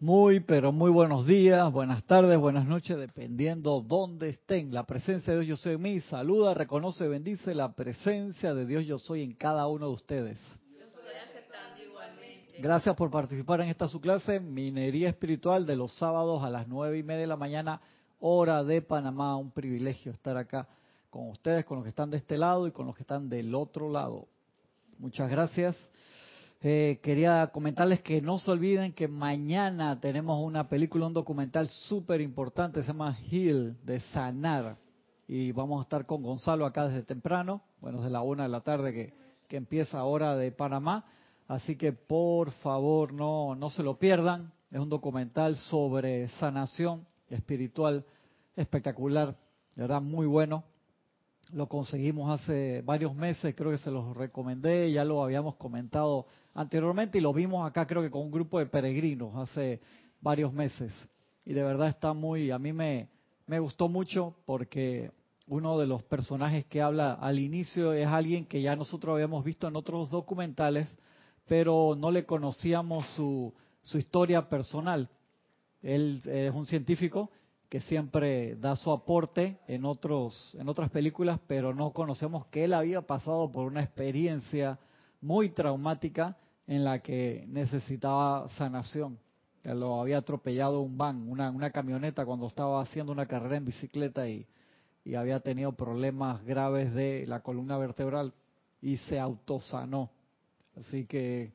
Muy, pero muy buenos días, buenas tardes, buenas noches, dependiendo dónde estén. La presencia de Dios yo soy en mí. Saluda, reconoce, bendice la presencia de Dios yo soy en cada uno de ustedes. Gracias por participar en esta su clase, Minería Espiritual, de los sábados a las nueve y media de la mañana, hora de Panamá. Un privilegio estar acá con ustedes, con los que están de este lado y con los que están del otro lado. Muchas gracias. Eh, quería comentarles que no se olviden que mañana tenemos una película, un documental súper importante, se llama Heal, de Sanar. Y vamos a estar con Gonzalo acá desde temprano, bueno, desde la una de la tarde que, que empieza ahora de Panamá. Así que por favor no, no se lo pierdan. Es un documental sobre sanación espiritual espectacular, de verdad muy bueno. Lo conseguimos hace varios meses, creo que se los recomendé, ya lo habíamos comentado anteriormente y lo vimos acá creo que con un grupo de peregrinos hace varios meses. Y de verdad está muy, a mí me, me gustó mucho porque uno de los personajes que habla al inicio es alguien que ya nosotros habíamos visto en otros documentales, pero no le conocíamos su, su historia personal. Él es un científico que siempre da su aporte en otros en otras películas, pero no conocemos que él había pasado por una experiencia muy traumática en la que necesitaba sanación. Que lo había atropellado un van, una, camioneta cuando estaba haciendo una carrera en bicicleta y, y había tenido problemas graves de la columna vertebral y se autosanó. Así que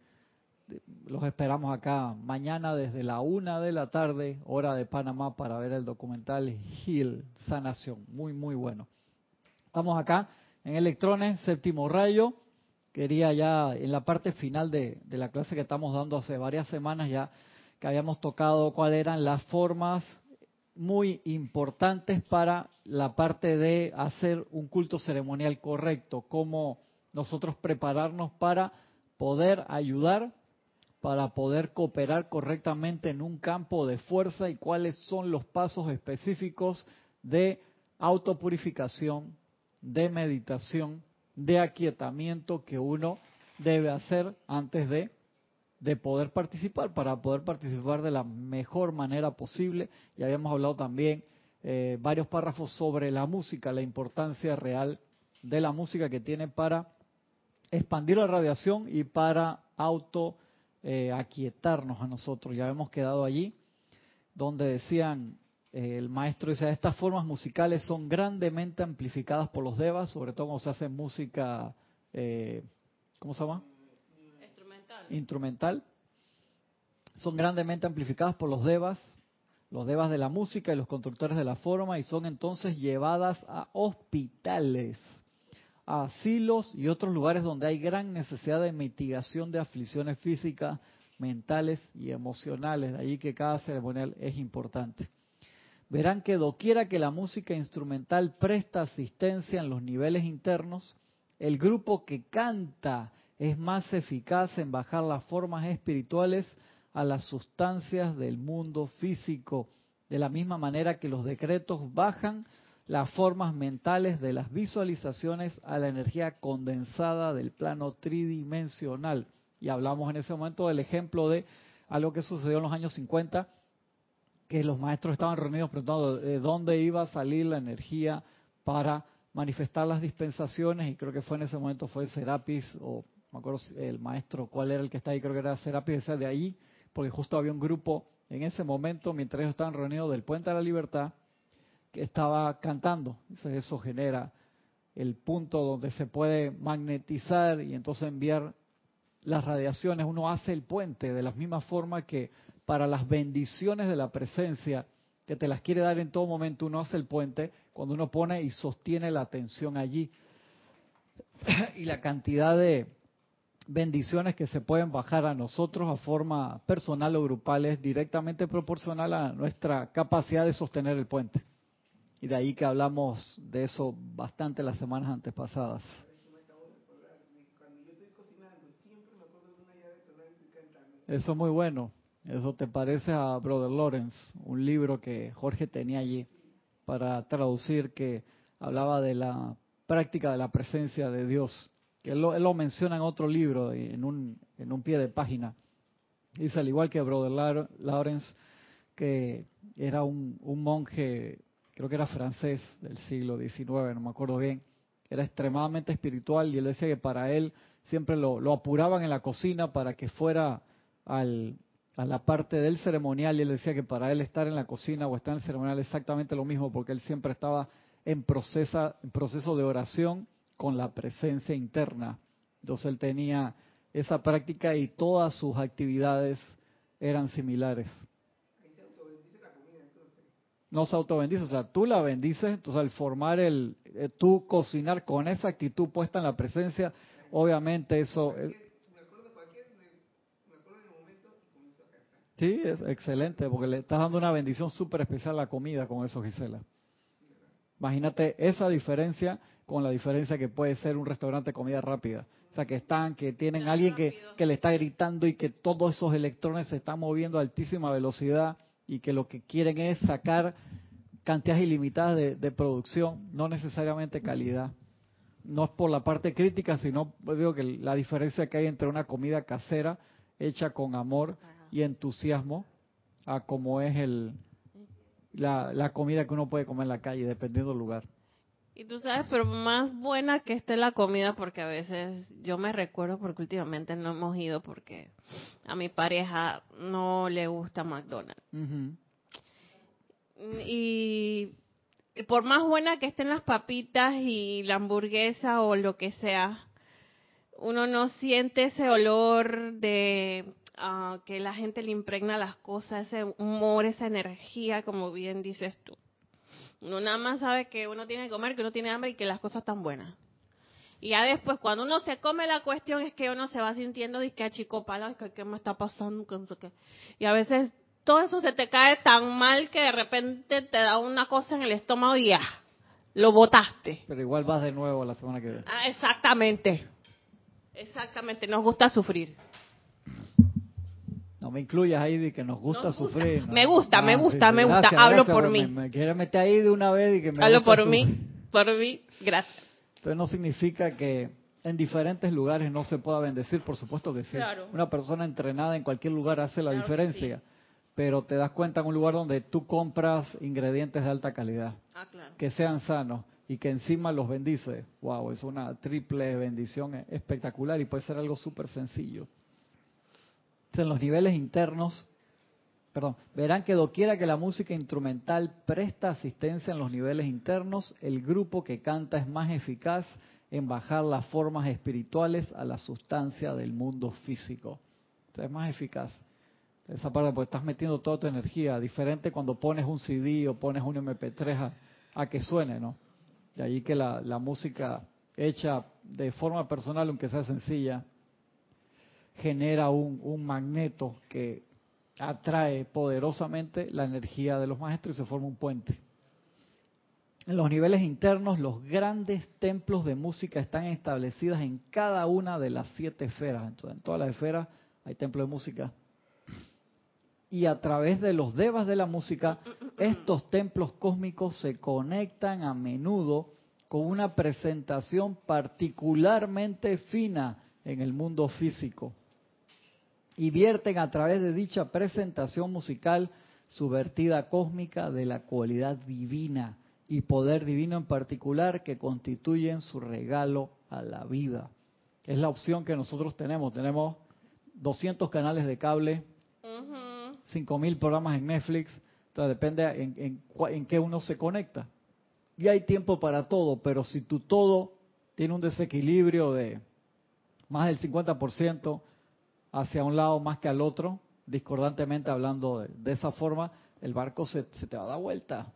los esperamos acá mañana desde la una de la tarde, hora de Panamá, para ver el documental Heal, Sanación. Muy, muy bueno. Estamos acá en Electrones, séptimo rayo. Quería ya en la parte final de, la clase que estamos dando hace varias semanas ya que habíamos tocado cuáles eran las formas muy importantes para la parte de hacer un culto ceremonial correcto, cómo nosotros prepararnos para poder ayudar para poder cooperar correctamente en un campo de fuerza y cuáles son los pasos específicos de autopurificación, de meditación, de aquietamiento que uno debe hacer antes de, de poder participar, para poder participar de la mejor manera posible. Ya habíamos hablado también eh, varios párrafos sobre la música, la importancia real de la música que tiene para expandir la radiación y para auto eh, aquietarnos a nosotros. Ya hemos quedado allí, donde decían, eh, el maestro dice, estas formas musicales son grandemente amplificadas por los devas, sobre todo cuando se hace música, eh, ¿cómo se llama? Instrumental. Instrumental. Son grandemente amplificadas por los devas, los devas de la música y los constructores de la forma, y son entonces llevadas a hospitales asilos y otros lugares donde hay gran necesidad de mitigación de aflicciones físicas, mentales y emocionales. De allí que cada ceremonial es importante. Verán que doquiera que la música instrumental presta asistencia en los niveles internos, el grupo que canta es más eficaz en bajar las formas espirituales a las sustancias del mundo físico, de la misma manera que los decretos bajan las formas mentales de las visualizaciones a la energía condensada del plano tridimensional. Y hablamos en ese momento del ejemplo de algo que sucedió en los años 50, que los maestros estaban reunidos preguntando de dónde iba a salir la energía para manifestar las dispensaciones, y creo que fue en ese momento fue Serapis, o me acuerdo el maestro, cuál era el que está ahí, creo que era Serapis, decía de ahí, porque justo había un grupo en ese momento, mientras ellos estaban reunidos del Puente de la Libertad, que estaba cantando. Eso genera el punto donde se puede magnetizar y entonces enviar las radiaciones. Uno hace el puente de la misma forma que para las bendiciones de la presencia, que te las quiere dar en todo momento, uno hace el puente cuando uno pone y sostiene la atención allí. y la cantidad de bendiciones que se pueden bajar a nosotros a forma personal o grupal es directamente proporcional a nuestra capacidad de sostener el puente. Y de ahí que hablamos de eso bastante las semanas antepasadas. Eso es muy bueno. Eso te parece a Brother Lawrence, un libro que Jorge tenía allí para traducir que hablaba de la práctica de la presencia de Dios. Que él lo, él lo menciona en otro libro, en un, en un pie de página. Dice, al igual que Brother Lawrence, que era un, un monje, creo que era francés del siglo XIX, no me acuerdo bien, era extremadamente espiritual y él decía que para él siempre lo, apuraban en la cocina para que fuera al, a la parte del ceremonial y él decía que para él estar en la cocina o estar en el ceremonial es exactamente lo mismo porque él siempre estaba en, proceso, en proceso de oración con la presencia interna. Entonces él tenía esa práctica y todas sus actividades eran similares. No se autobendice, o sea, tú la bendices, entonces al formar el, eh, tú cocinar con esa actitud puesta en la presencia, obviamente eso... Sí, es excelente, porque le estás dando una bendición súper especial a la comida con eso, Gisela. Imagínate esa diferencia con la diferencia que puede ser un restaurante de comida rápida. O sea, que están, que tienen alguien que, que le está gritando y que todos esos electrones se están moviendo a altísima velocidad y que lo que quieren es sacar cantidades ilimitadas de, de producción, no necesariamente calidad. No es por la parte crítica, sino pues digo que la diferencia que hay entre una comida casera hecha con amor y entusiasmo a como es el la, la comida que uno puede comer en la calle, dependiendo del lugar. Y tú sabes, pero más buena que esté la comida, porque a veces yo me recuerdo, porque últimamente no hemos ido, porque a mi pareja no le gusta McDonald's. y, y por más buena que estén las papitas y la hamburguesa o lo que sea, uno no siente ese olor de que la gente le impregna las cosas, ese humor, esa energía, como bien dices tú. Uno nada más sabe que uno tiene que comer, que uno tiene hambre y que las cosas están buenas. Y ya después, cuando uno se come, la cuestión es que uno se va sintiendo de que que qué me está pasando, Y a veces todo eso se te cae tan mal que de repente te da una cosa en el estómago y ya, lo botaste. Pero igual vas de nuevo la semana que viene. Ah, exactamente. Exactamente, nos gusta sufrir. No me incluyas ahí de que nos gusta sufrir. Me gusta, me gusta, me gusta. Hablo por mí. Me, quiere meter ahí de una vez y que me Hablo por mí, por mí. Gracias. Entonces no significa que en diferentes lugares no se pueda bendecir, por supuesto que sí. Una persona entrenada en cualquier lugar hace la diferencia, pero te das cuenta en un lugar donde tú compras ingredientes de alta calidad, ah, claro. que sean sanos y que encima los bendice. Wow, es una triple bendición espectacular y puede ser algo súper sencillo en los niveles internos, perdón, verán que doquiera que la música instrumental presta asistencia en los niveles internos, el grupo que canta es más eficaz en bajar las formas espirituales a la sustancia del mundo físico. es más eficaz. Esa parte, porque estás metiendo toda tu energía, diferente cuando pones un CD o pones un MP3 a, que suene, ¿no? De ahí que la, la música hecha de forma personal, aunque sea sencilla, genera un, un magneto que atrae poderosamente la energía de los maestros y se forma un puente. En los niveles internos, los grandes templos de música están establecidos en cada una de las siete esferas. Entonces, en todas las esferas hay templos de música. Y a través de los devas de la música, estos templos cósmicos se conectan a menudo con una presentación particularmente fina en el mundo físico y vierten a través de dicha presentación musical su vertida cósmica de la cualidad divina y poder divino en particular que constituyen su regalo a la vida. Es la opción que nosotros tenemos. Tenemos 200 canales de cable, uh 5000 programas en Netflix. Entonces depende en, en, en qué uno se conecta. Y hay tiempo para todo, pero si tu todo tiene un desequilibrio de más del 50%, hacia un lado más que al otro, discordantemente hablando de, esa forma, el barco se, te va a dar vuelta.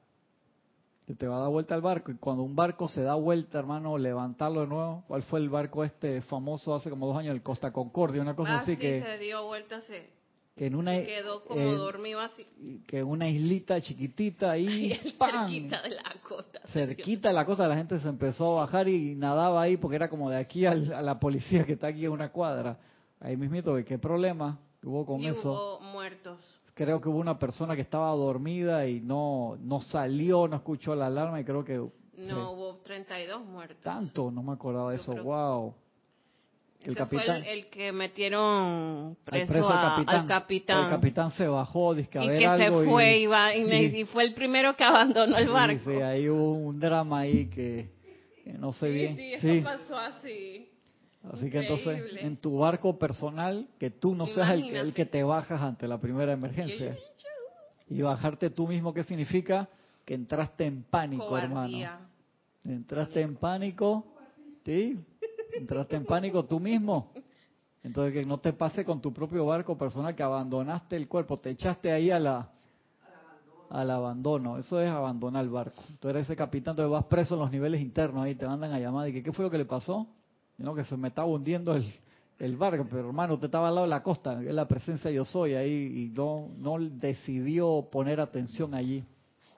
Se te va a dar vuelta el barco. Y cuando un barco se da vuelta, hermano, levantarlo de nuevo. ¿Cuál fue el barco este famoso hace como dos años, el Costa Concordia? Una cosa ah, así sí, que. se dio vuelta, se, que en una, quedó como dormido así. Que una islita chiquitita ahí. cerquita de la costa. Cerquita de la costa, la gente se empezó a bajar y nadaba ahí porque era como de aquí a la policía que está aquí en una cuadra. Ahí mismito, ¿qué problema hubo con eso? Hubo muertos. Creo que hubo una persona que estaba dormida y no, no salió, no escuchó la alarma y creo que... No, hubo 32 muertos. Tanto, no me acordaba de eso, wow. el que capitán. Fue el, el que metieron preso, preso a- al capitán. al capitán. El capitán se bajó, dice que a y ver que algo se fue y, y, va- y, sí. y fue el primero que abandonó el Sí, barco. sí, hay un, un drama ahí que, que no sé Sí, bien. sí, eso Sí. pasó así. Así que entonces, en tu barco personal, que tú no seas el, el que te bajas ante la primera emergencia. Y bajarte tú mismo, ¿qué significa? Que entraste en pánico, hermano. Entraste en pánico, ¿sí? Entraste en pánico tú mismo. Entonces que no te pase con tu propio barco personal que abandonaste el cuerpo, te echaste ahí a la al abandono. Eso es abandonar el barco. Tú eres ese capitán, entonces vas preso en los niveles internos ahí, te mandan a llamar y que qué fue lo que le pasó. No, que se me estaba hundiendo el, el barco, pero hermano, usted estaba al lado de la costa, es la presencia yo soy ahí y no, no decidió poner atención allí.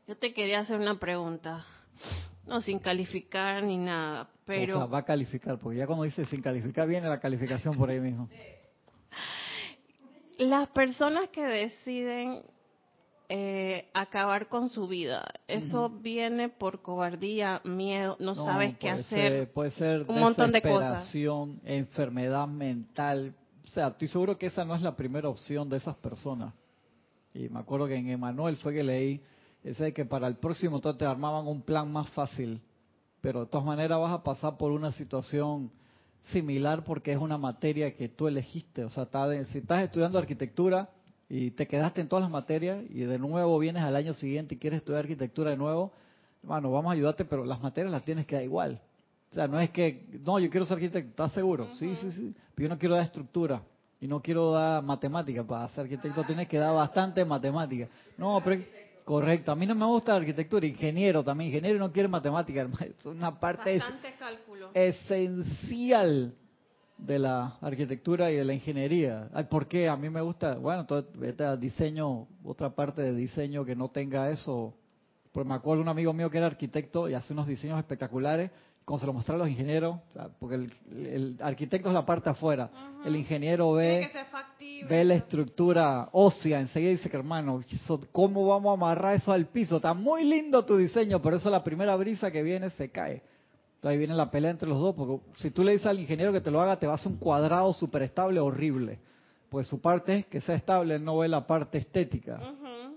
Yo te quería hacer una pregunta. No, sin calificar ni nada, pero O sea, va a calificar, porque ya cuando dice sin calificar viene la calificación por ahí mismo. las personas que deciden eh, acabar con su vida, eso viene por cobardía, miedo, no, sabes qué hacer. ser- puede ser un montón de cosas. desesperación, enfermedad mental. O sea, estoy seguro que esa no es la primera opción de esas personas. Y me acuerdo que en Emanuel fue que leí ese de que para el próximo entonces te armaban un plan más fácil. Pero de todas maneras vas a pasar por una situación similar porque es una materia que tú elegiste. O sea, está de- si estás estudiando arquitectura y te quedaste en todas las materias y de nuevo vienes al año siguiente y quieres estudiar arquitectura de nuevo, hermano, vamos a ayudarte, pero las materias las tienes que dar igual. O sea, no es que, no, yo quiero ser arquitecto, ¿estás seguro? Sí, sí, sí. Pero yo no quiero dar estructura y no quiero dar matemática. Para ser arquitecto tienes que dar bastante matemática. No, pero correcto. A mí no me gusta arquitectura, ingeniero también. Ingeniero no quiere matemática, hermano. Es una parte cálculo. esencial de la arquitectura y de la ingeniería. Ay, ¿Por qué? A mí me gusta, bueno, vete a diseño, otra parte de diseño que no tenga eso. Porque me acuerdo un amigo mío que era arquitecto y hace unos diseños espectaculares, como se lo mostraron los ingenieros, o sea, porque el, el arquitecto es la parte afuera, el ingeniero ve factible. ve la estructura ósea, enseguida dice que hermano, ¿cómo vamos a amarrar eso al piso? Está muy lindo tu diseño, pero eso la primera brisa que viene se cae. Entonces ahí viene la pelea entre los dos, porque si tú le dices al ingeniero que te lo haga, te va a hacer un cuadrado súper estable horrible. Pues su parte es que sea estable, él no ve la parte estética.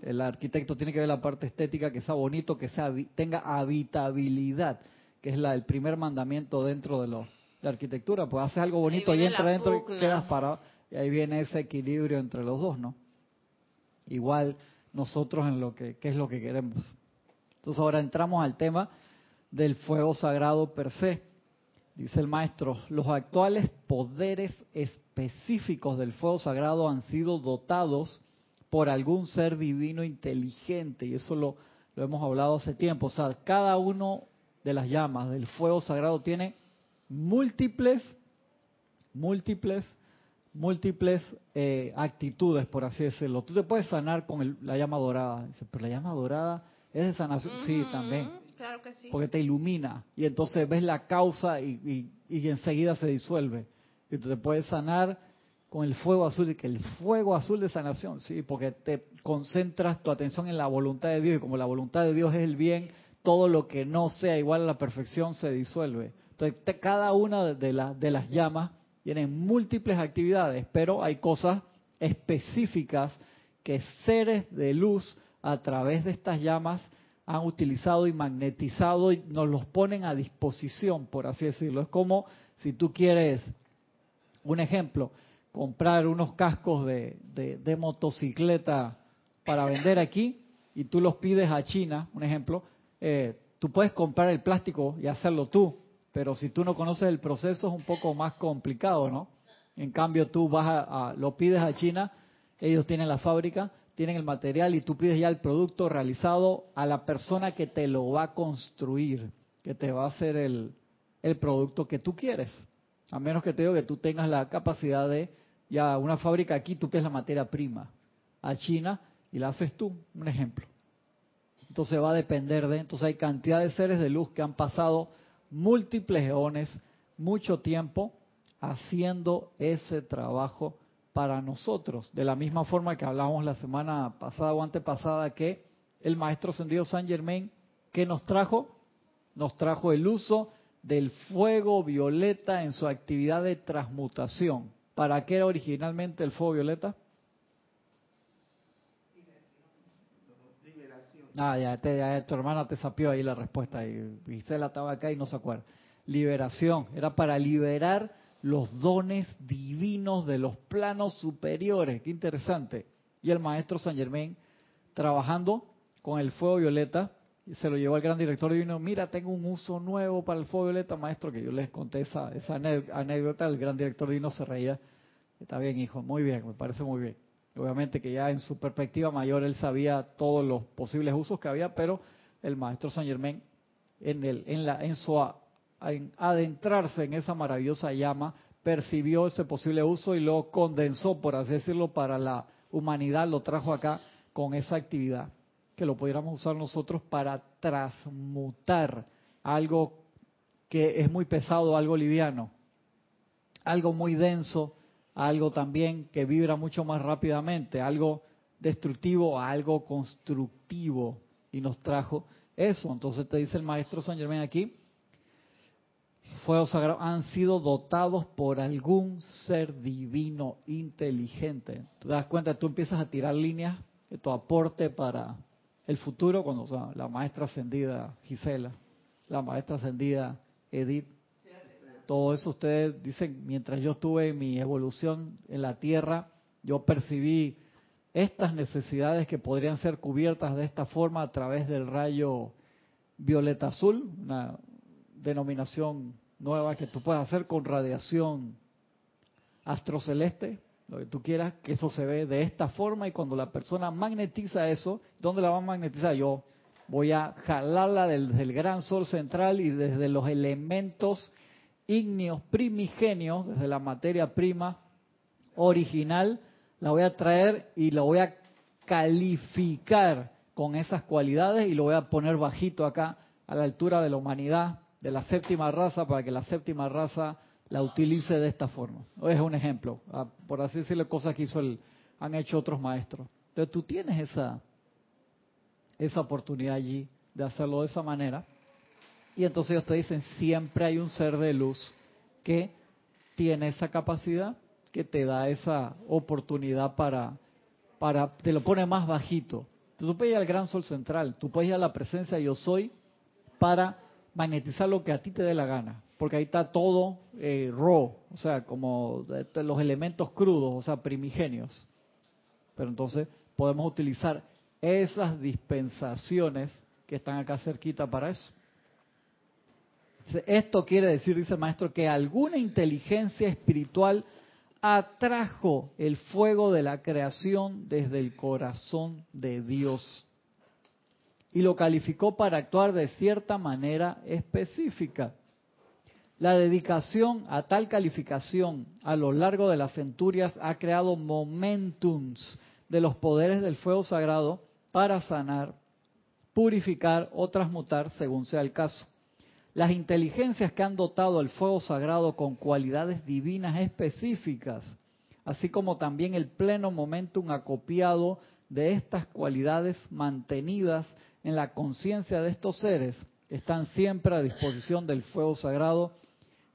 El arquitecto tiene que ver la parte estética, que sea bonito, que sea tenga habitabilidad, que es la, el primer mandamiento dentro de, lo, de arquitectura. Pues haces algo bonito y entra la dentro y quedas parado. Y ahí viene ese equilibrio entre los dos, ¿no? Igual nosotros en lo que, qué es lo que queremos. Entonces ahora entramos al tema del fuego sagrado per se. Dice el maestro, los actuales poderes específicos del fuego sagrado han sido dotados por algún ser divino inteligente, y eso lo, lo hemos hablado hace tiempo. O sea, cada uno de las llamas del fuego sagrado tiene múltiples, múltiples, múltiples eh, actitudes, por así decirlo. Tú te puedes sanar con el- la llama dorada, Dice, pero la llama dorada es de sanación. Sí, también Que porque te ilumina y entonces ves la causa y, y, y enseguida se disuelve. Y tú te puedes sanar con el fuego azul, y que el fuego azul de sanación, sí, porque te concentras tu atención en la voluntad de Dios y como la voluntad de Dios es el bien, todo lo que no sea igual a la perfección se disuelve. Entonces cada una de, de las llamas tiene múltiples actividades, pero hay cosas específicas que seres de luz a través de estas llamas han utilizado y magnetizado y nos los ponen a disposición, por así decirlo. Es como si tú quieres, un ejemplo, comprar unos cascos de, motocicleta para vender aquí y tú los pides a China, un ejemplo, eh, tú puedes comprar el plástico y hacerlo tú, pero si tú no conoces el proceso es un poco más complicado, ¿no? En cambio tú vas a- lo pides a China, ellos tienen la fábrica, tienen el material y tú pides ya el producto realizado a la persona que te lo va a construir, que te va a hacer el, el producto que tú quieres. A menos que te digo que tú tengas la capacidad de, ya una fábrica aquí, tú pides la materia prima a China y la haces tú, un ejemplo. Entonces va a depender de, entonces hay cantidad de seres de luz que han pasado múltiples eones, mucho tiempo haciendo ese trabajo para nosotros. De la misma forma que hablábamos la semana pasada o antepasada que el maestro ascendido San Germain, que nos trajo? Nos trajo el uso del fuego violeta en su actividad de transmutación. ¿Para qué era originalmente el fuego violeta? Ah, ya, tu hermana te sapió ahí la respuesta y Gisela estaba acá y no se acuerda. Liberación, era para liberar los dones divinos de los planos superiores. Qué interesante. Y el maestro San Germain trabajando con el fuego violeta se lo llevó al gran director divino, mira, tengo un uso nuevo para el fuego violeta, maestro, que yo les conté esa, esa anécdota, el gran director divino se reía, está bien, hijo, muy bien, me parece muy bien. Obviamente que ya en su perspectiva mayor él sabía todos los posibles usos que había, pero el maestro Saint Germain, en, el, en, la, en su adentrarse en esa maravillosa llama, percibió ese posible uso y lo condensó, por así decirlo, para la humanidad, lo trajo acá con esa actividad que lo pudiéramos usar nosotros para transmutar algo que es muy pesado, algo liviano, algo muy denso, algo también que vibra mucho más rápidamente, algo destructivo a algo constructivo. Y nos trajo eso. Entonces te dice el maestro San Germán aquí, fuegos sagrados han sido dotados por algún ser divino inteligente. Tú das cuenta, tú empiezas a tirar líneas de tu aporte para el futuro cuando sea, la maestra ascendida Gisela, la maestra ascendida Edith, todo eso ustedes dicen, mientras yo estuve en mi evolución en la Tierra, yo percibí estas necesidades que podrían ser cubiertas de esta forma a través del rayo violeta azul, una denominación nueva que tú puedes hacer con radiación astroceleste, lo que tú quieras, que eso se ve de esta forma y cuando la persona magnetiza eso, ¿dónde la va a magnetizar? Yo voy a jalarla desde el gran sol central y desde los elementos ígneos primigenios, desde la materia prima original, la voy a traer y la voy a calificar con esas cualidades y lo voy a poner bajito acá a la altura de la humanidad, de la séptima raza, para que la séptima raza la utilice de esta forma. Es un ejemplo, ah, por así decirlo, cosas que hizo el, han hecho otros maestros. Entonces tú tienes esa, esa oportunidad allí de hacerlo de esa manera. Y entonces ellos te dicen, siempre hay un ser de luz que tiene esa capacidad, que te da esa oportunidad para, para te lo pone más bajito. Tú puedes ir al gran sol central, tú puedes ir a la presencia yo soy para magnetizar lo que a ti te dé la gana porque ahí está todo eh, raw, o sea, como los elementos crudos, o sea, primigenios. Pero entonces podemos utilizar esas dispensaciones que están acá cerquita para eso. Esto quiere decir, dice el maestro, que alguna inteligencia espiritual atrajo el fuego de la creación desde el corazón de Dios y lo calificó para actuar de cierta manera específica. La dedicación a tal calificación a lo largo de las centurias ha creado momentums de los poderes del fuego sagrado para sanar, purificar o transmutar según sea el caso. Las inteligencias que han dotado al fuego sagrado con cualidades divinas específicas, así como también el pleno momentum acopiado de estas cualidades mantenidas en la conciencia de estos seres, están siempre a disposición del fuego sagrado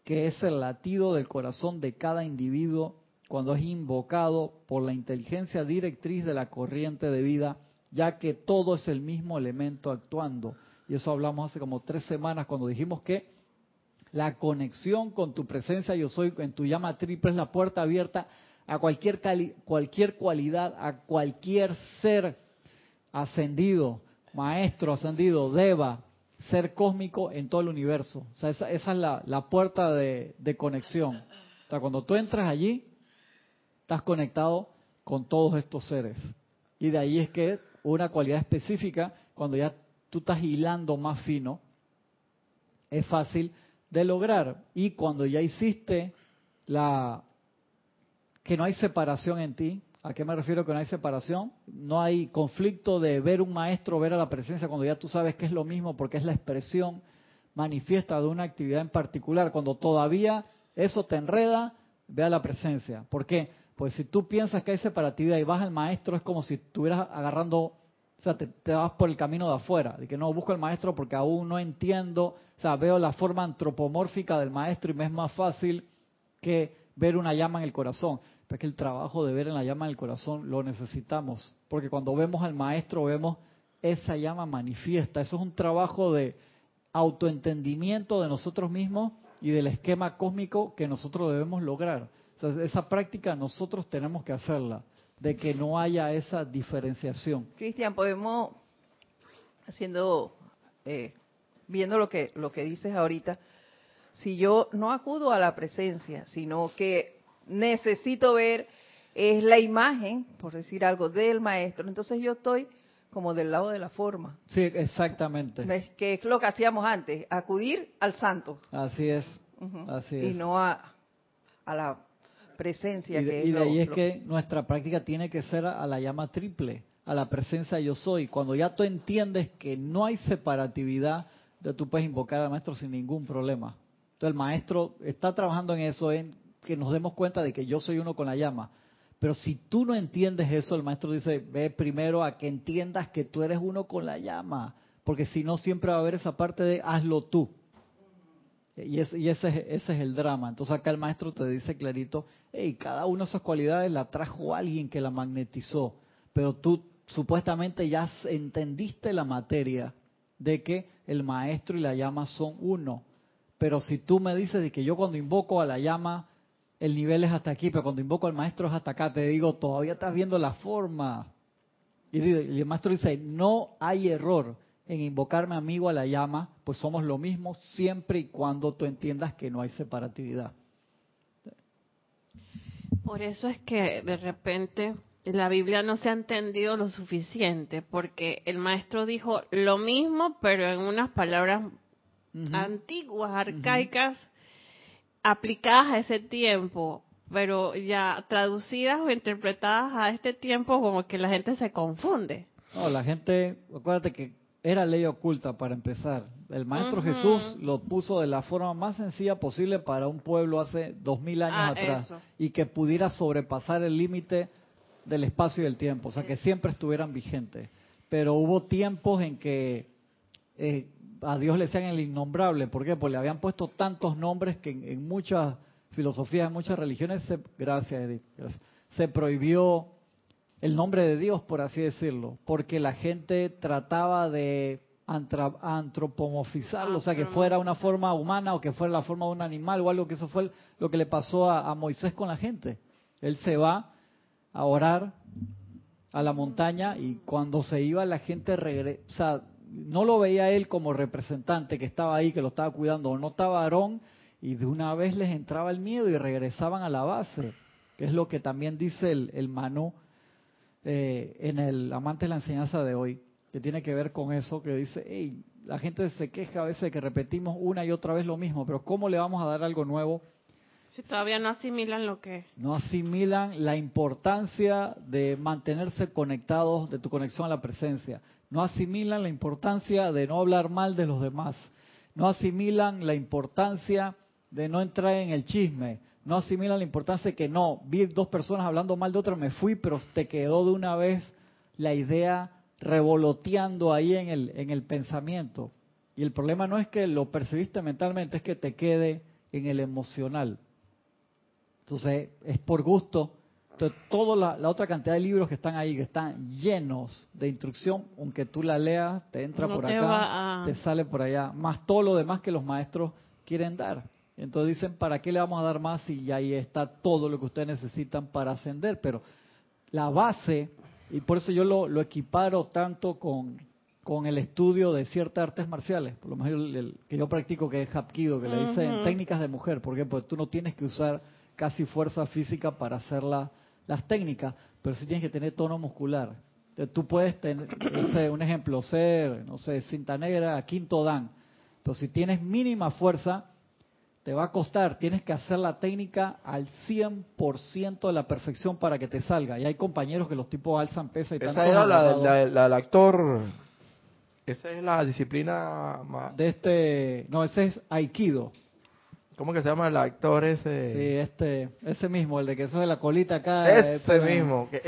que es el latido del corazón de cada individuo cuando es invocado por la inteligencia directriz de la corriente de vida, ya que todo es el mismo elemento actuando. Y eso hablamos hace como tres semanas cuando dijimos que la conexión con tu presencia yo soy en tu llama triple es la puerta abierta a cualquier, cualquier cualidad, a cualquier ser ascendido, maestro ascendido, deva, ser cósmico en todo el universo. O sea, esa, es la, puerta de, conexión. O sea, cuando tú entras allí, estás conectado con todos estos seres. Y de ahí es que una cualidad específica, cuando ya tú estás hilando más fino, es fácil de lograr. Y cuando ya hiciste la que no hay separación en ti, ¿A qué me refiero que no hay separación? No hay conflicto de ver un maestro, ver a la presencia cuando ya tú sabes que es lo mismo porque es la expresión manifiesta de una actividad en particular. Cuando todavía eso te enreda, ve a la presencia. ¿Por qué? Pues si tú piensas que hay separatividad y vas al maestro es como si estuvieras agarrando O sea, te, te vas por el camino de afuera, de que no busco el maestro porque aún no entiendo, o sea, veo la forma antropomórfica del maestro y me es más fácil que ver una llama en el corazón. Pero es que el trabajo de ver en la llama en el corazón lo necesitamos, porque cuando vemos al maestro vemos esa llama manifiesta. Eso es un trabajo de autoentendimiento de nosotros mismos y del esquema cósmico que nosotros debemos lograr. esa práctica nosotros tenemos que hacerla, de que no haya esa diferenciación. Cristian, podemos, haciendo, eh, viendo lo que, lo que dices ahorita, si yo no acudo a la presencia, sino que necesito ver es la imagen, por decir algo, del maestro, entonces yo estoy como del lado de la forma. Sí, exactamente. Que es lo que hacíamos antes, acudir al santo. Así es, así es. Y no a, a la presencia y de, que y de ahí es que nuestra práctica tiene que ser a la llama triple, a la presencia yo soy. Cuando ya tú entiendes que no hay separatividad, tú puedes invocar al maestro sin ningún problema. Entonces el maestro está trabajando en eso, en que nos demos cuenta de que yo soy uno con la llama. Pero si tú no entiendes eso, el maestro dice, ve primero a que entiendas que tú eres uno con la llama, porque si no siempre va a haber esa parte de hazlo tú. Y, ese, es, el drama. Entonces acá el maestro te dice clarito, hey, cada una de esas cualidades la trajo alguien que la magnetizó, pero tú supuestamente ya entendiste la materia de que el maestro y la llama son uno. Pero si tú me dices de que yo cuando invoco a la llama, el nivel es hasta aquí, pero cuando invoco al maestro es hasta acá, te digo, todavía estás viendo la forma. Y el maestro dice, no hay error en invocarme amigo a la llama, pues somos lo mismo siempre y cuando tú entiendas que no hay separatividad. Por eso es que de repente la Biblia no se ha entendido lo suficiente, porque el maestro dijo lo mismo, pero en unas palabras antiguas, arcaicas, aplicadas a ese tiempo, pero ya traducidas o interpretadas a este tiempo, como que la gente se confunde. No, la gente, acuérdate que era ley oculta para empezar. El Maestro Jesús lo puso de la forma más sencilla posible para un pueblo hace dos mil años ah, atrás y que pudiera sobrepasar el límite del espacio y del tiempo, o sea, que siempre estuvieran vigentes. Pero hubo tiempos en que eh, a Dios le decían el innombrable, ¿por qué? Porque le habían puesto tantos nombres que en, muchas filosofías, en muchas religiones, se, gracias Edith, se prohibió el nombre de Dios, por así decirlo, porque la gente trataba de antropomorfizarlo, o sea, que fuera una forma humana o que fuera la forma de un animal o algo que eso fue lo que le pasó a, Moisés con la gente. Él se va a orar a la montaña y cuando se iba la gente regresa, o sea, no lo veía él como representante que estaba ahí, que lo estaba cuidando, o no estaba Aarón y de una vez les entraba el miedo y regresaban a la base, que es lo que también dice el, el Manú eh, en el amante de la enseñanza de hoy, que tiene que ver con eso, que dice, hey, la gente se queja a veces de que repetimos una y otra vez lo mismo, pero ¿cómo le vamos a dar algo nuevo? Si todavía no asimilan lo que... No asimilan la importancia de mantenerse conectados, de tu conexión a la presencia. No asimilan la importancia de no hablar mal de los demás. No asimilan la importancia de no entrar en el chisme no asimila la importancia de que no, vi dos personas hablando mal de otra, me fui, pero te quedó de una vez la idea revoloteando ahí en el, en el pensamiento. Y el problema no es que lo percibiste mentalmente, es que te quede en el emocional. Entonces, es por gusto. Entonces, toda la, otra cantidad de libros que están ahí, que están llenos de instrucción, aunque tú la leas, te entra por acá, te sale por allá, más todo lo demás que los maestros quieren dar. Entonces dicen, ¿para qué le vamos a dar más si ahí está todo lo que ustedes necesitan para ascender? Pero la base, y por eso yo lo, equiparo tanto con, con, el estudio de ciertas artes marciales, por lo menos el, que yo practico que es Hapkido, que le dicen técnicas de mujer, porque pues tú no tienes que usar casi fuerza física para hacer las técnicas, pero sí tienes que tener tono muscular. Entonces, tú puedes tener, no sé, un ejemplo, ser, no sé, cinta negra, quinto dan, pero si tienes mínima fuerza, te va a costar, tienes que hacer la técnica al 100% de la perfección para que te salga. Y hay compañeros que los tipos alzan pesa y Esa era la, del actor, esa es la disciplina de este, no, ese es Aikido. ¿Cómo que se llama el actor ese? Sí, este, ese mismo, el de que eso de la colita acá. Ese mismo, que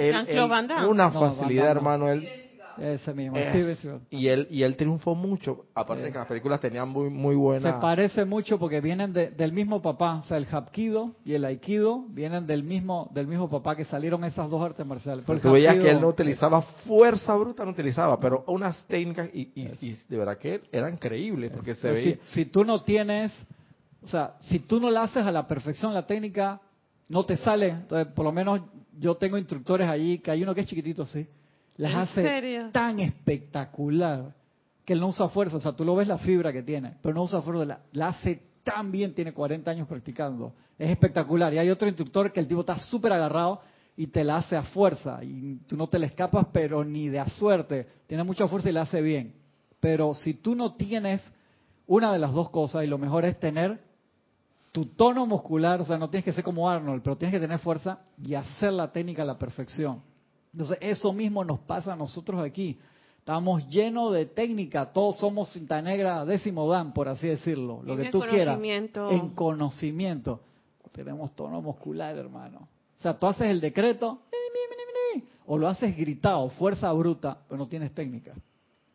una facilidad, hermano, él Ese mismo, Es- y él y él triunfó mucho, aparte de que las películas tenían muy muy Se buena parece mucho porque vienen de- del mismo papá, o sea, el Hapkido y el Aikido vienen del mismo del mismo papá que salieron esas dos artes marciales. Pero Tú veías que él no utilizaba fuerza bruta, no utilizaba, pero unas técnicas y, y- y de verdad que era increíble porque se veía. si, si tú no tienes, o sea, si tú no la haces a la perfección la técnica, no te sale. Entonces, por lo menos yo tengo instructores allí, que hay uno que es chiquitito así, las ¿En hace serio? tan espectacular que él no usa fuerza. O sea, tú lo ves la fibra que tiene, pero no usa fuerza. La, la hace tan bien, tiene 40 años practicando. Es espectacular. Y hay otro instructor que el tipo está súper agarrado y te la hace a fuerza. Y tú no te le escapas, pero ni de a suerte. Tiene mucha fuerza y la hace bien. Pero si tú no tienes una de las dos cosas, y lo mejor es tener tu tono muscular, o sea, no tienes que ser como Arnold, pero tienes que tener fuerza y hacer la técnica a la perfección. Entonces, eso mismo nos pasa a nosotros aquí. Estamos llenos de técnica, todos somos cinta negra décimo dan, por así decirlo, lo En que tú quieras. conocimiento. En conocimiento. Tenemos tono muscular, hermano. O sea, tú haces el decreto, o lo haces gritado, fuerza bruta, pero no tienes técnica.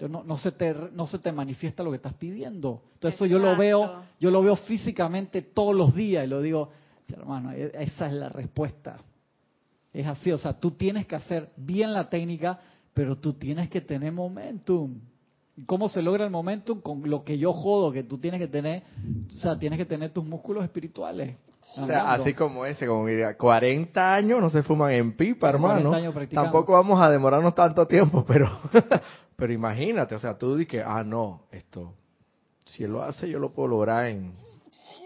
No, no se te no se te manifiesta lo que estás pidiendo. Entonces eso yo lo veo, yo lo veo físicamente todos los días y lo digo, "Sí, hermano, e- esa es la respuesta. Es así, o sea, tú tienes que hacer bien la técnica, pero tú tienes que tener momentum. ¿Y ¿Cómo se logra el momentum? Con lo que yo jodo, que tú tienes que tener, o sea, tienes que tener tus músculos espirituales. O sea, así como ese, como diría, 40 años no se fuman en pipa, 40 hermano. Tampoco vamos a demorarnos tanto tiempo, pero pero imagínate, o sea, tú dices, ah, no, esto, si él lo hace, yo lo puedo lograr en,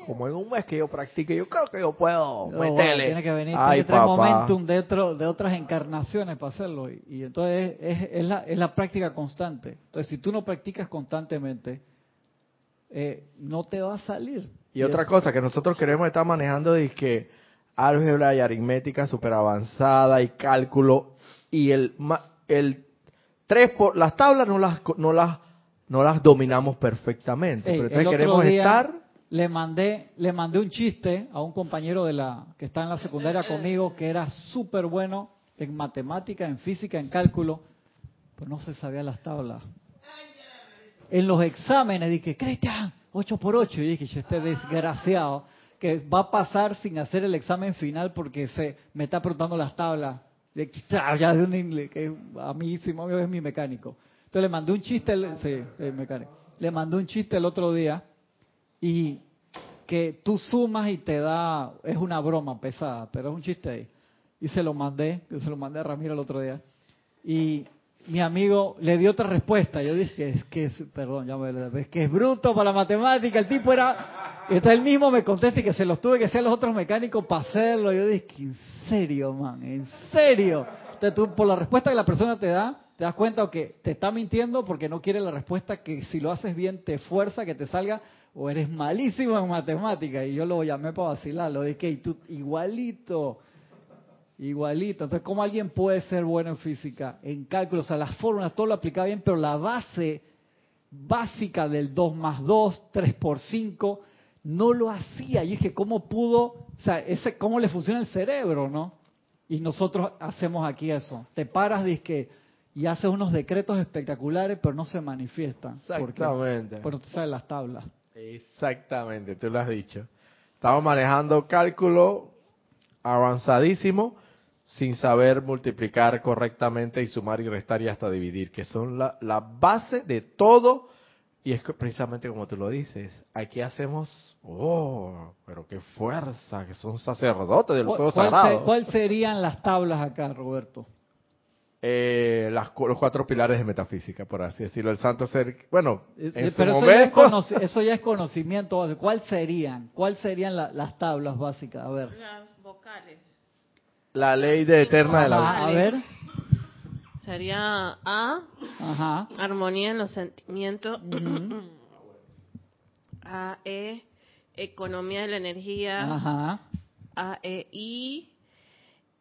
como en un mes que yo practique, yo creo que yo puedo No, meterle. tiene que venir, Ay, tiene papá. momentum de, otras encarnaciones para hacerlo. Y, y entonces es, es la, es la práctica constante. Entonces, si tú no practicas constantemente, eh, no te va a salir. Y otra eso- cosa que nosotros queremos estar manejando es que álgebra y aritmética súper avanzada y cálculo y el el tres por las tablas no las no las no las dominamos perfectamente, Ey, pero entonces queremos día estar Le mandé, le mandé un chiste a un compañero de la que está en la secundaria conmigo que era súper bueno en matemática, en física, en cálculo, pero no se sabía las tablas. En los exámenes dije, Cristian, 8 por 8 y dije, "Che, este desgraciado que va a pasar sin hacer el examen final porque se me está preguntando las tablas. De- Ya de un inglés, que a mí mami, es mi mecánico. Entonces le mandé un chiste, el- sí, sí, mecánico. Le mandé un chiste el otro día y que tú sumas y te da, es una broma pesada, pero es un chiste ahí. Y se lo mandé, se lo mandé a Ramiro el otro día. Y mi amigo le dio otra respuesta. Yo dije, es que es, perdón, ya me es que es bruto para la matemática. El tipo era, entonces él mismo me contesta y que se los tuve que hacer los otros mecánicos para hacerlo. Yo dije, en serio, man, en serio. Entonces tú, por la respuesta que la persona te da, te das cuenta que te está mintiendo porque no quiere la respuesta que si lo haces bien te fuerza que te salga o eres malísimo en matemática. Y yo lo llamé para vacilar, lo dije, y tú igualito. Igualito. Entonces, ¿cómo alguien puede ser bueno en física? En cálculo, o sea, las fórmulas, todo lo aplicaba bien, pero la base básica del 2 más 2, 3 por 5, no lo hacía. Y es que, ¿cómo pudo? O sea, ese, ¿cómo le funciona el cerebro, no? Y nosotros hacemos aquí eso. Te paras, que y haces unos decretos espectaculares, pero no se manifiestan. Exactamente. Porque tú sabes las tablas. Exactamente, tú lo has dicho. Estamos manejando cálculo avanzadísimo sin saber multiplicar correctamente y sumar y restar y hasta dividir, que son la, la base de todo. Y es que precisamente como tú lo dices, aquí hacemos, oh, pero qué fuerza, que son sacerdotes del fuego ¿Cuál, sagrado. se- cuál serían las tablas acá, Roberto? Eh, las, los cuatro pilares de metafísica, por así decirlo. El santo ser, bueno, su pero eso ya, es eso ya es conocimiento. básico. ¿Cuál serían? ¿Cuál serían la- las tablas básicas? A ver. Las vocales. la ley de eterna de la Ajá, a ver. Sería A, Ajá. armonía en los sentimientos. A, E, economía de la energía. Ajá. A, E, I.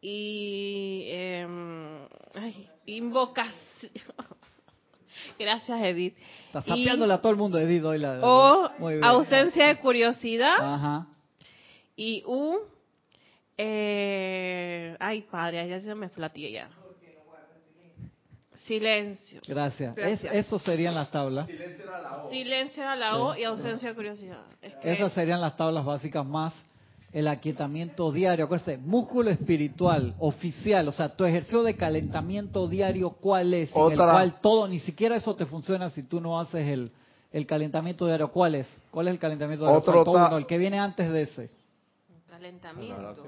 Y. em, ay, invocación. Gracias, Edith. Está Y- sapeándole a todo el mundo, Edith, hoy la... O Muy bien. ausencia de curiosidad. Ajá. Y U. Eh, ay, padre, ya se me flateé ya. Silencio. Gracias. Gracias. Es- eso serían las tablas. Silencio a la O y ausencia de curiosidad. Es que Esas serían las tablas básicas más el aquietamiento diario. Acuérdense, músculo espiritual, oficial, o sea, tu ejercicio de calentamiento diario, ¿cuál es? En el Otra. cual todo, ni siquiera eso te funciona si tú no haces el, el calentamiento diario. ¿Cuál es? ¿Cuál es el calentamiento diario? Otro el que viene antes de ese. calentamiento.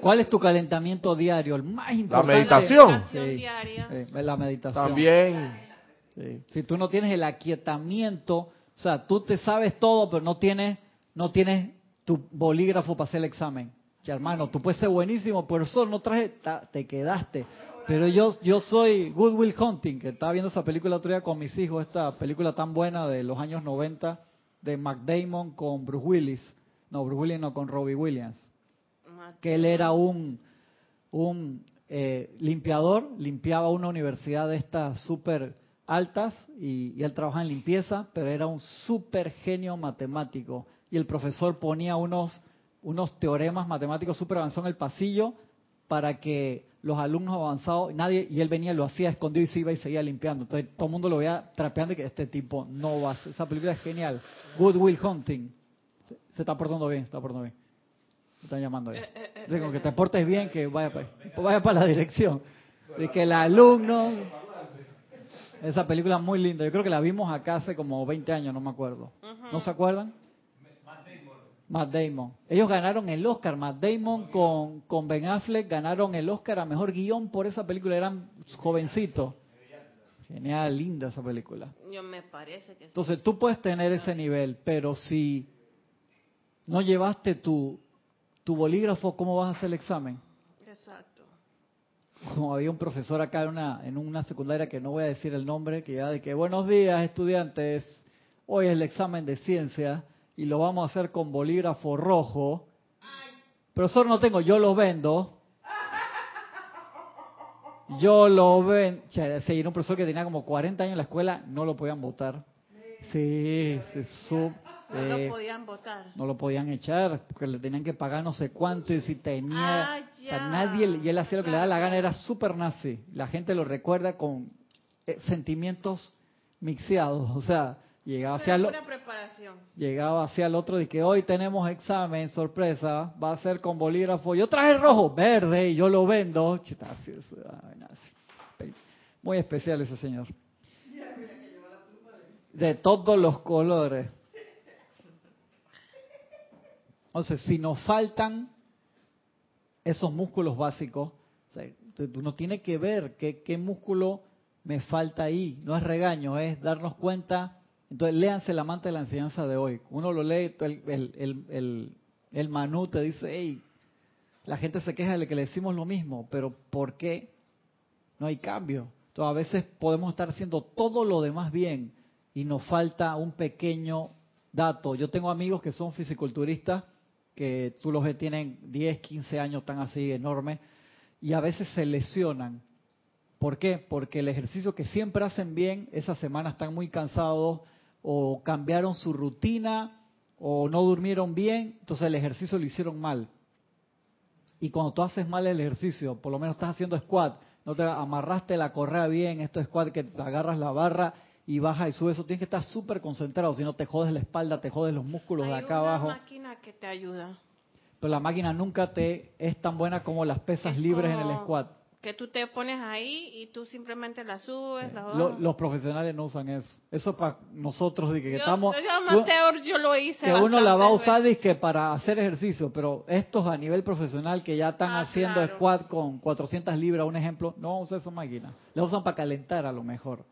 ¿Cuál es tu calentamiento diario? El más importante. meditación. La meditación Sí. diaria. La meditación. También Sí. Si tú no tienes el aquietamiento, o sea, tú te sabes todo, pero no tienes, no tienes tu bolígrafo para hacer el examen. Ya, hermano, tú puedes ser buenísimo, pero eso no traje, ta- te quedaste. Pero yo, yo soy Goodwill Hunting, que estaba viendo esa película el otro día con mis hijos, esta película tan buena de los años 90 de Mac Damon con Bruce Willis. No, Bruce Willis no, con Robbie Williams que él era un, un eh, limpiador, limpiaba una universidad de estas súper altas y, él trabajaba en limpieza, pero era un súper genio matemático. Y el profesor ponía unos, unos teoremas matemáticos súper avanzados en el pasillo para que los alumnos avanzados, nadie, y él venía, lo hacía escondido y se iba y seguía limpiando. Entonces todo el mundo lo veía trapeando y que este tipo no va a hacer. Esa película es genial. Good Will Hunting. Se, se está portando bien, se está portando bien. Están llamando ahí. Digo, que te portes bien, que vaya para, vaya para la dirección. De que el alumno... Esa película muy linda. Yo creo que la vimos acá hace como 20 años, no me acuerdo. ¿No se acuerdan? Matt Damon. Ellos ganaron el Oscar. Matt Damon con, con Ben Affleck ganaron el Oscar a Mejor Guión por esa película. Eran jovencitos. Genial, linda esa película. Yo me parece que. Entonces tú puedes tener ese nivel, pero si no llevaste tu, tu bolígrafo, ¿cómo vas a hacer el examen? Exacto. Como había un profesor acá en una, en una secundaria que no voy a decir el nombre, que ya de que buenos días estudiantes, hoy es el examen de ciencia y lo vamos a hacer con bolígrafo rojo. Profesor, no tengo, yo lo vendo. Yo lo vendo. Sí, era un profesor que tenía como 40 años en la escuela, no lo podían votar. Sí, sí, su- No eh, lo podían votar. no lo podían echar porque le tenían que pagar no sé cuánto y si tenía Ah, o sea, ya. nadie y él hacía lo que le daba la gana era súper nazi la gente lo recuerda con eh, sentimientos mixeados o sea llegaba hacia Pero preparación. llegaba hacia el otro de que hoy tenemos examen sorpresa va a ser con bolígrafo yo traje el rojo verde y yo lo vendo muy especial ese señor de todos los colores entonces, si nos faltan esos músculos básicos, uno tiene que ver qué, músculo me falta ahí. No es regaño, es darnos cuenta. Entonces, léanse la manta de la enseñanza de hoy. Uno lo lee, el, el, el, el, el manú te dice, hey, la gente se queja de que le decimos lo mismo, pero ¿por qué no hay cambio? Entonces, a veces podemos estar haciendo todo lo demás bien y nos falta un pequeño dato. Yo tengo amigos que son fisiculturistas, que tú los tienen 10, 15 años tan así enormes, y a veces se lesionan. ¿Por qué? Porque el ejercicio que siempre hacen bien, esa semana están muy cansados, o cambiaron su rutina, o no durmieron bien, entonces el ejercicio lo hicieron mal. Y cuando tú haces mal el ejercicio, por lo menos estás haciendo squat, no te amarraste la correa bien, esto es squat que te agarras la barra y baja y sube, eso tienes que estar súper concentrado, si no te jodes la espalda, te jodes los músculos de acá una abajo. máquina que te ayuda. Pero la máquina nunca te es tan buena como las pesas Es libres en el squat. Que tú te pones ahí y tú simplemente la subes, la bajas. Lo- los profesionales no usan eso. Eso para nosotros, de que, que yo, estamos... yo tú- amateur, yo lo hice que uno la va a usar veces. dizque, para hacer ejercicio, pero estos a nivel profesional que ya están Ah, haciendo claro. squat con 400 libras, un ejemplo, no usar esa máquina. La usan para calentar a lo mejor.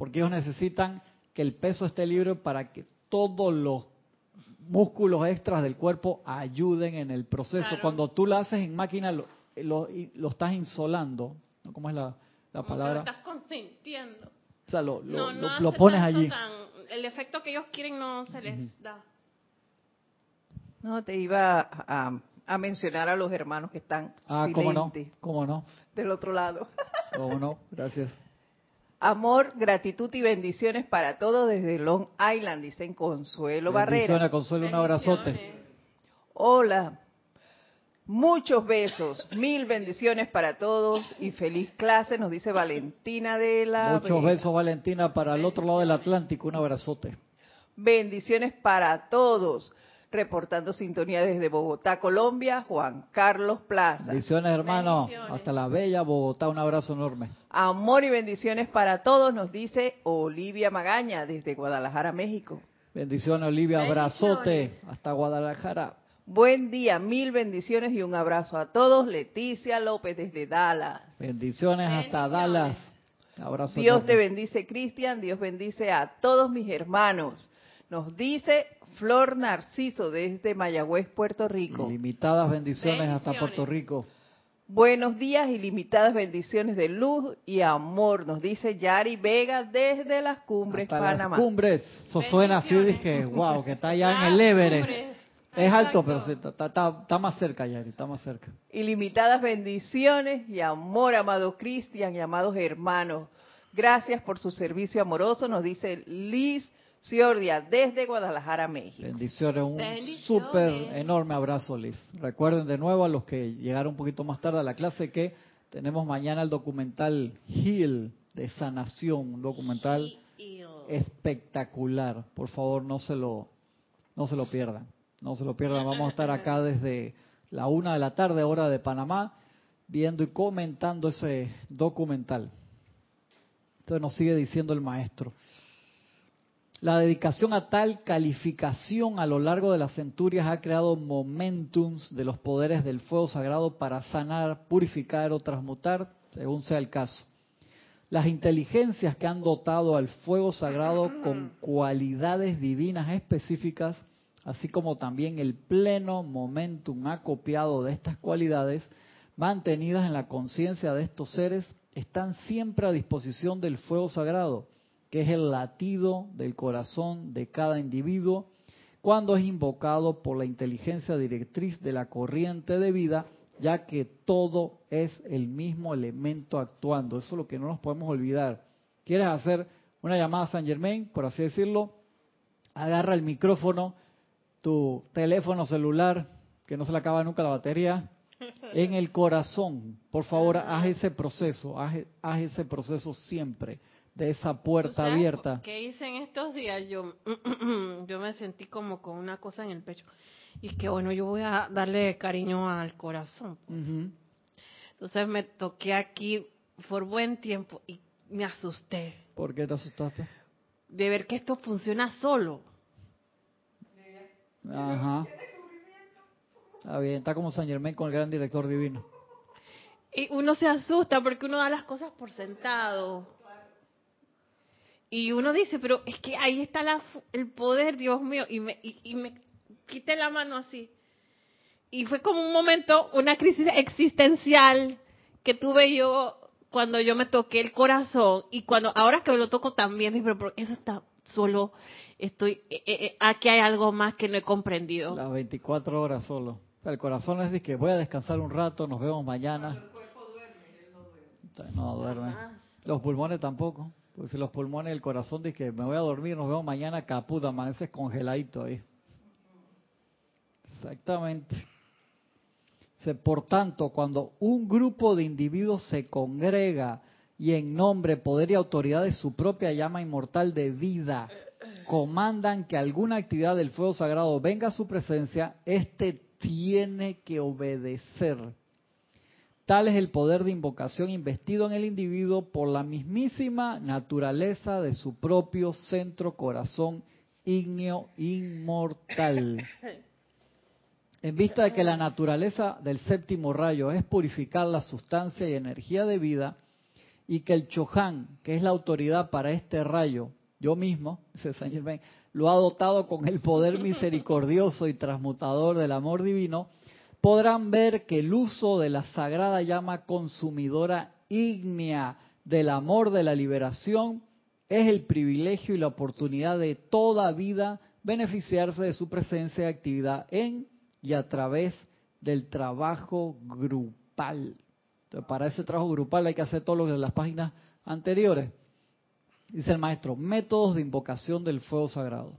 Porque ellos necesitan que el peso esté libre para que todos los músculos extras del cuerpo ayuden en el proceso. Claro. Cuando tú lo haces en máquina, lo, lo, y- lo estás insolando. ¿no? ¿Cómo es la, la Como que lo palabra? estás consintiendo. O sea, lo, lo- no, lo- no lo hace pones allí. tan- el efecto que ellos quieren no se les da. No, te iba a, a mencionar a los hermanos que están Ah, cómo no, cómo no, del otro lado. cómo no, gracias. Amor, gratitud y bendiciones para todos desde Long Island, dicen Consuelo Bendiciones, Barrera. Consuelo, un abrazote. Hola. Muchos besos, mil bendiciones para todos y feliz clase, nos dice Valentina de la Muchos besos, Valentina, para el otro lado del Atlántico. Un abrazote. Bendiciones para todos. Reportando sintonía desde Bogotá, Colombia, Juan Carlos Plaza. Bendiciones, hermano. Bendiciones. Hasta la bella Bogotá. Un abrazo enorme. Amor y bendiciones para todos, nos dice Olivia Magaña desde Guadalajara, México. Bendiciones, Olivia. Abrazote. Hasta Guadalajara. Buen día, mil bendiciones y un abrazo a todos. Leticia López desde Dallas. Bendiciones hasta Bendiciones. Dallas. Abrazo. Dios te bendice, Cristian. Dios bendice a todos mis hermanos. Nos dice Flor Narciso desde Mayagüez, Puerto Rico. Ilimitadas bendiciones, hasta. Puerto Rico. Buenos días, ilimitadas bendiciones de luz y amor, nos dice Yari Vega desde las cumbres, Hasta Panamá. las cumbres. Eso suena así, dije, wow, que está allá en el Everest. cumbres. Es alto, pero sí, está, está- está más cerca, Yari, está más cerca. Ilimitadas bendiciones y amor, amado Cristian y amados hermanos. Gracias por su servicio amoroso, nos dice Liz Ciordia desde Guadalajara, México. Bendiciones, un súper enorme abrazo, Liz. Recuerden de nuevo a los que llegaron un poquito más tarde a la clase que tenemos mañana el documental Heal de sanación, un documental espectacular. Por favor, no se lo, no se lo pierdan. No se lo pierdan. Vamos a estar acá desde la una de la tarde, hora de Panamá, viendo y comentando ese documental. Entonces nos sigue diciendo el maestro. La dedicación a tal calificación a lo largo de las centurias ha creado momentums de los poderes del fuego sagrado para sanar, purificar o transmutar, según sea el caso. Las inteligencias que han dotado al fuego sagrado con cualidades divinas específicas, así como también el pleno momentum acopiado de estas cualidades, mantenidas en la conciencia de estos seres, están siempre a disposición del fuego sagrado, que es el latido del corazón de cada individuo, cuando es invocado por la inteligencia directriz de la corriente de vida, ya que todo es el mismo elemento actuando. Eso es lo que no nos podemos olvidar. ¿Quieres hacer una llamada a San Germain, por así decirlo? Agarra el micrófono, tu teléfono celular, que no se le acaba nunca la batería, en el corazón. Por favor, haz ese proceso, haz, haz ese proceso siempre de esa ¿Tú puerta abierta. ¿Qué hice en estos días? Yo, yo me sentí como con una cosa en el pecho. Y que bueno, yo voy a darle cariño al corazón. Ujú. Entonces me toqué aquí por buen tiempo y me asusté ¿Por qué te asustaste? de ver que esto funciona solo. Ajá. Está bien, está como San Germain con el gran director divino. Y uno se asusta porque uno da las cosas por sentado. Y uno dice, pero es que ahí está la el poder, Dios mío. Y me, y, y me quité la mano así. Y fue como un momento, una crisis existencial que tuve yo cuando yo me toqué el corazón. Y cuando ahora que lo toco también, pero ¿por qué eso está solo. Estoy, eh, eh, eh, aquí hay algo más que no he comprendido. Las 24 horas solo. El corazón es de que voy a descansar un rato, nos vemos mañana. No duerme. Los pulmones tampoco. Porque si los pulmones el corazón dice que me voy a dormir, nos vemos mañana, caput, amaneces congeladito ahí. Exactamente. Por tanto, cuando un grupo de individuos se congrega y en nombre, poder y autoridad de su propia llama inmortal de vida, comandan que alguna actividad del fuego sagrado venga a su presencia, éste tiene que obedecer. Tal es el poder de invocación investido en el individuo por la mismísima naturaleza de su propio centro corazón ígneo inmortal. En vista de que la naturaleza del séptimo rayo es purificar la sustancia y energía de vida, y que el Chohan, que es la autoridad para este rayo, yo mismo, dice Saint Germain, lo ha dotado con el poder misericordioso y transmutador del amor divino, podrán ver que el uso de la sagrada llama consumidora ígnea del amor de la liberación es el privilegio y la oportunidad de toda vida beneficiarse de su presencia y actividad en y a través del trabajo grupal. Para ese trabajo grupal hay que hacer todo lo de las páginas anteriores. Dice el maestro, métodos de invocación del fuego sagrado.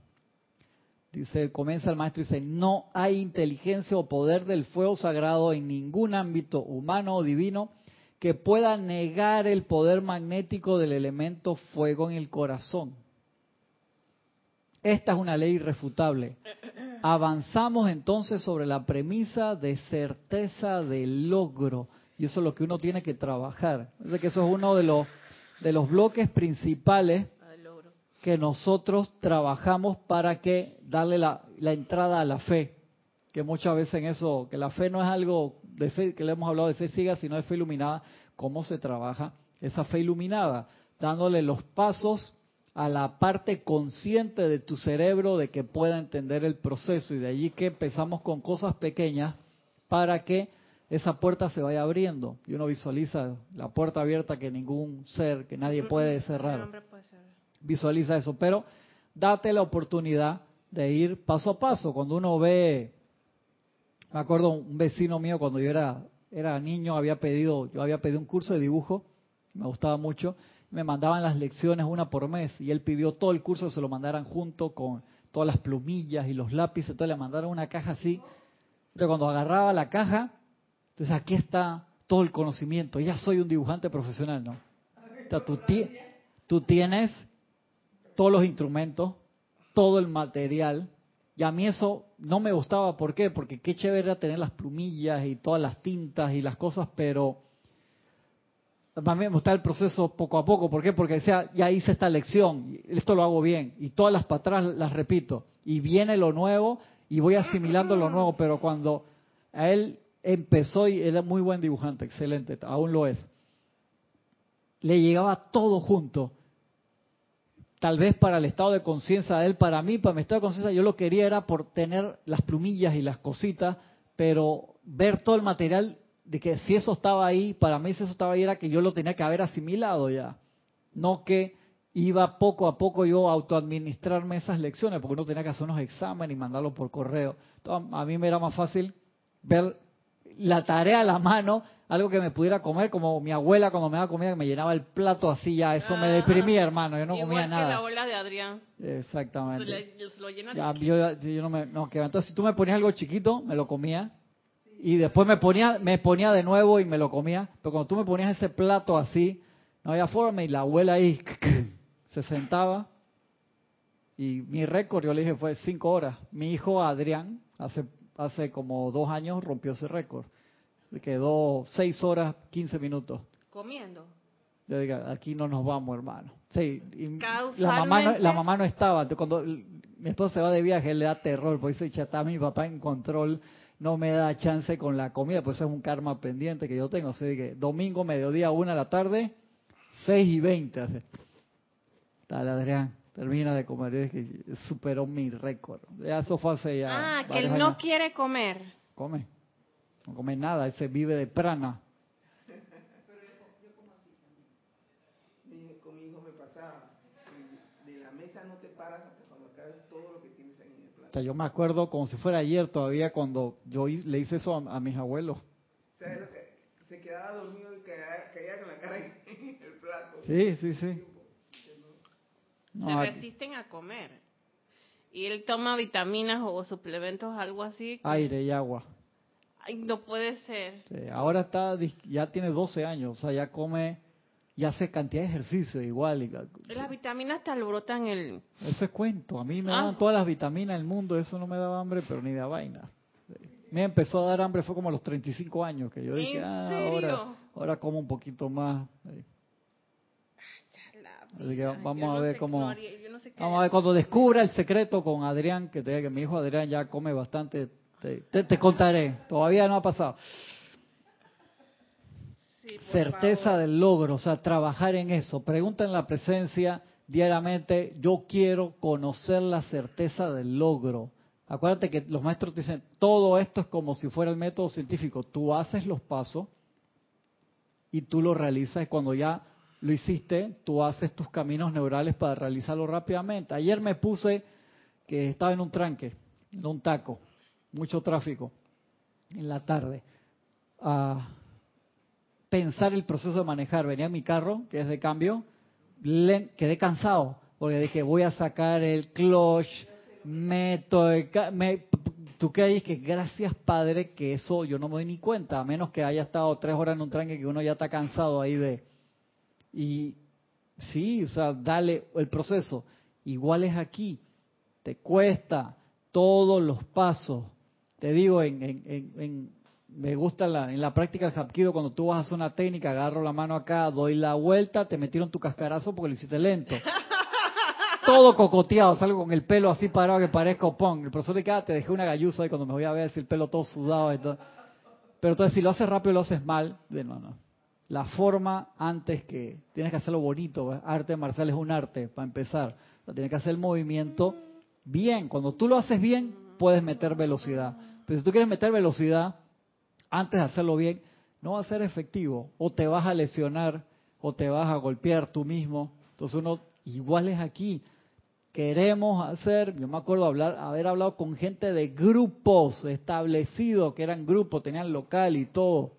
Dice, comienza el maestro y dice, no hay inteligencia o poder del fuego sagrado en ningún ámbito humano o divino que pueda negar el poder magnético del elemento fuego en el corazón. Esta es una ley irrefutable. Avanzamos entonces sobre la premisa de certeza del logro. Y eso es lo que uno tiene que trabajar. Que eso es uno de los, de los bloques principales que nosotros trabajamos para que darle la, la, entrada a la fe. Que muchas veces en eso, que la fe no es algo de fe, que le hemos hablado de fe ciega, sino de fe iluminada. ¿Cómo se trabaja esa fe iluminada? Dándole los pasos a la parte consciente de tu cerebro de que pueda entender el proceso. Y de allí que empezamos con cosas pequeñas para que esa puerta se vaya abriendo. Y uno visualiza la puerta abierta que ningún ser, que nadie puede cerrar visualiza eso, pero date la oportunidad de ir paso a paso. Cuando uno ve, me acuerdo un vecino mío cuando yo era era niño había pedido, yo había pedido un curso de dibujo, me gustaba mucho, me mandaban las lecciones una por mes y él pidió todo el curso que se lo mandaran junto con todas las plumillas y los lápices, entonces le mandaron una caja así. Entonces cuando agarraba la caja, entonces aquí está todo el conocimiento, ya soy un dibujante profesional, ¿no? tú, tú tienes todos los instrumentos, todo el material. Y a mí eso no me gustaba, ¿por qué? Porque qué chévere era tener las plumillas y todas las tintas y las cosas, pero a mí me gustaba el proceso poco a poco. ¿Por qué? Porque decía, ya hice esta lección, esto lo hago bien, y todas las para atrás las repito. Y viene lo nuevo y voy asimilando lo nuevo, pero cuando a él empezó y era muy buen dibujante, excelente, aún lo es, le llegaba todo junto tal vez para el estado de conciencia de él, para mí, para mi estado de conciencia, yo lo quería era por tener las plumillas y las cositas, pero ver todo el material de que si eso estaba ahí, para mí si eso estaba ahí era que yo lo tenía que haber asimilado ya, no que iba poco a poco yo a autoadministrarme esas lecciones, porque uno tenía que hacer unos exámenes y mandarlo por correo. a mí me era más fácil ver la tarea a la mano, algo que me pudiera comer, como mi abuela cuando me daba comida me llenaba el plato así ya, eso me deprimía, hermano, yo no comía nada. la abuela de Adrián. Exactamente. lo yo, no me, no, que, entonces si tú me ponías algo chiquito, me lo comía y después me ponía me ponía de nuevo y me lo comía, pero cuando tú me ponías ese plato así, no había forma y la abuela ahí se sentaba y mi récord, yo le dije, fue cinco horas. Mi hijo Adrián, hace hace como dos años rompió ese récord. Quedó seis horas, quince minutos. Comiendo. Yo digo, aquí no nos vamos, hermano. Sí, la mamá, no, la mamá no estaba. Cuando mi esposo se va de viaje, él le da terror, porque dice, chata, mi papá en control no me da chance con la comida, pues es un karma pendiente que yo tengo. O sea, que domingo, mediodía, una de la tarde, seis y veinte. Dale, Adrián termina de comer. Es que superó mi récord. Ya eso fue hace ya. Ah, que él no quiere comer. Come. No come nada. Ese vive de prana. Con mi hijo me pasaba. De la mesa no te paras hasta cuando acabes todo lo que tienes ahí en el plato. yo me acuerdo como si fuera ayer todavía cuando yo le hice eso a, mis abuelos. ¿Sabes lo que? Se quedaba dormido y caía, con la cara en el plato. Sí, sí, sí se resisten a comer. Y él toma vitaminas o suplementos, algo así. Aire y agua. Ay, no puede ser. ahora está, ya tiene 12 años, o sea, ya come, ya hace cantidad de ejercicio igual. Y, las vitaminas te alborotan el... Eso es cuento, a mí me dan ah. todas las vitaminas del mundo, eso no me daba hambre, pero ni de vaina. Me empezó a dar hambre, fue como a los 35 años, que yo dije, ah, ahora, ahora como un poquito más vamos a ver cómo. vamos a ver cuando descubra el secreto con Adrián, que, te, que mi hijo Adrián ya come bastante. Te, contaré. Todavía no ha pasado. Certeza del logro, o sea, trabajar en eso. Pregunta en la presencia diariamente. Yo quiero conocer la certeza del logro. Acuérdate que los maestros dicen, todo esto es como si fuera el método científico. Tú haces los pasos y tú lo realizas cuando ya lo hiciste, tú haces tus caminos neurales para realizarlo rápidamente. Ayer me puse que estaba en un tranque, en un taco, mucho tráfico, en la tarde, a pensar el proceso de manejar. Venía mi carro, que es de cambio, quedé cansado, porque dije, voy a sacar el clutch, ca- me- tú que dices que gracias padre que eso yo no me doy ni cuenta, a menos que haya estado tres horas en un tranque que uno ya está cansado ahí de... Y sí, o sea, dale el proceso. Igual es aquí, te cuesta todos los pasos. Te digo, en, en, en, en- me gusta la, en la práctica del Hapkido, cuando tú vas a hacer una técnica, agarro la mano acá, doy la vuelta, te metieron tu cascarazo porque lo hiciste lento. Todo cocoteado, salgo con el pelo así parado que parezca opón. El profesor de cada te dejé una galluza y cuando me voy a ver así el pelo todo sudado y todo. Pero entonces si lo haces rápido lo haces mal, de no, no. La forma antes que tienes que hacerlo bonito, ¿ves? arte marcial es un arte para empezar. O sea, tienes que hacer el movimiento bien. Cuando tú lo haces bien, puedes meter velocidad. Pero si tú quieres meter velocidad antes de hacerlo bien, no va a ser efectivo. O te vas a lesionar, o te vas a golpear tú mismo. Entonces uno, igual es aquí. Queremos hacer, yo me acuerdo hablar, haber hablado con gente de grupos establecidos, que eran grupos, tenían local y todo.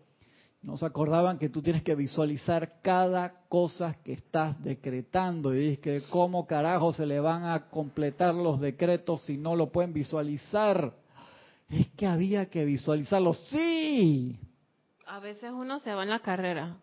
No se acordaban que tú tienes que visualizar cada cosa que estás decretando. Y dices que cómo carajo se le van a completar los decretos si no lo pueden visualizar. Es que había que visualizarlo. Sí, A veces uno se va en la carrera.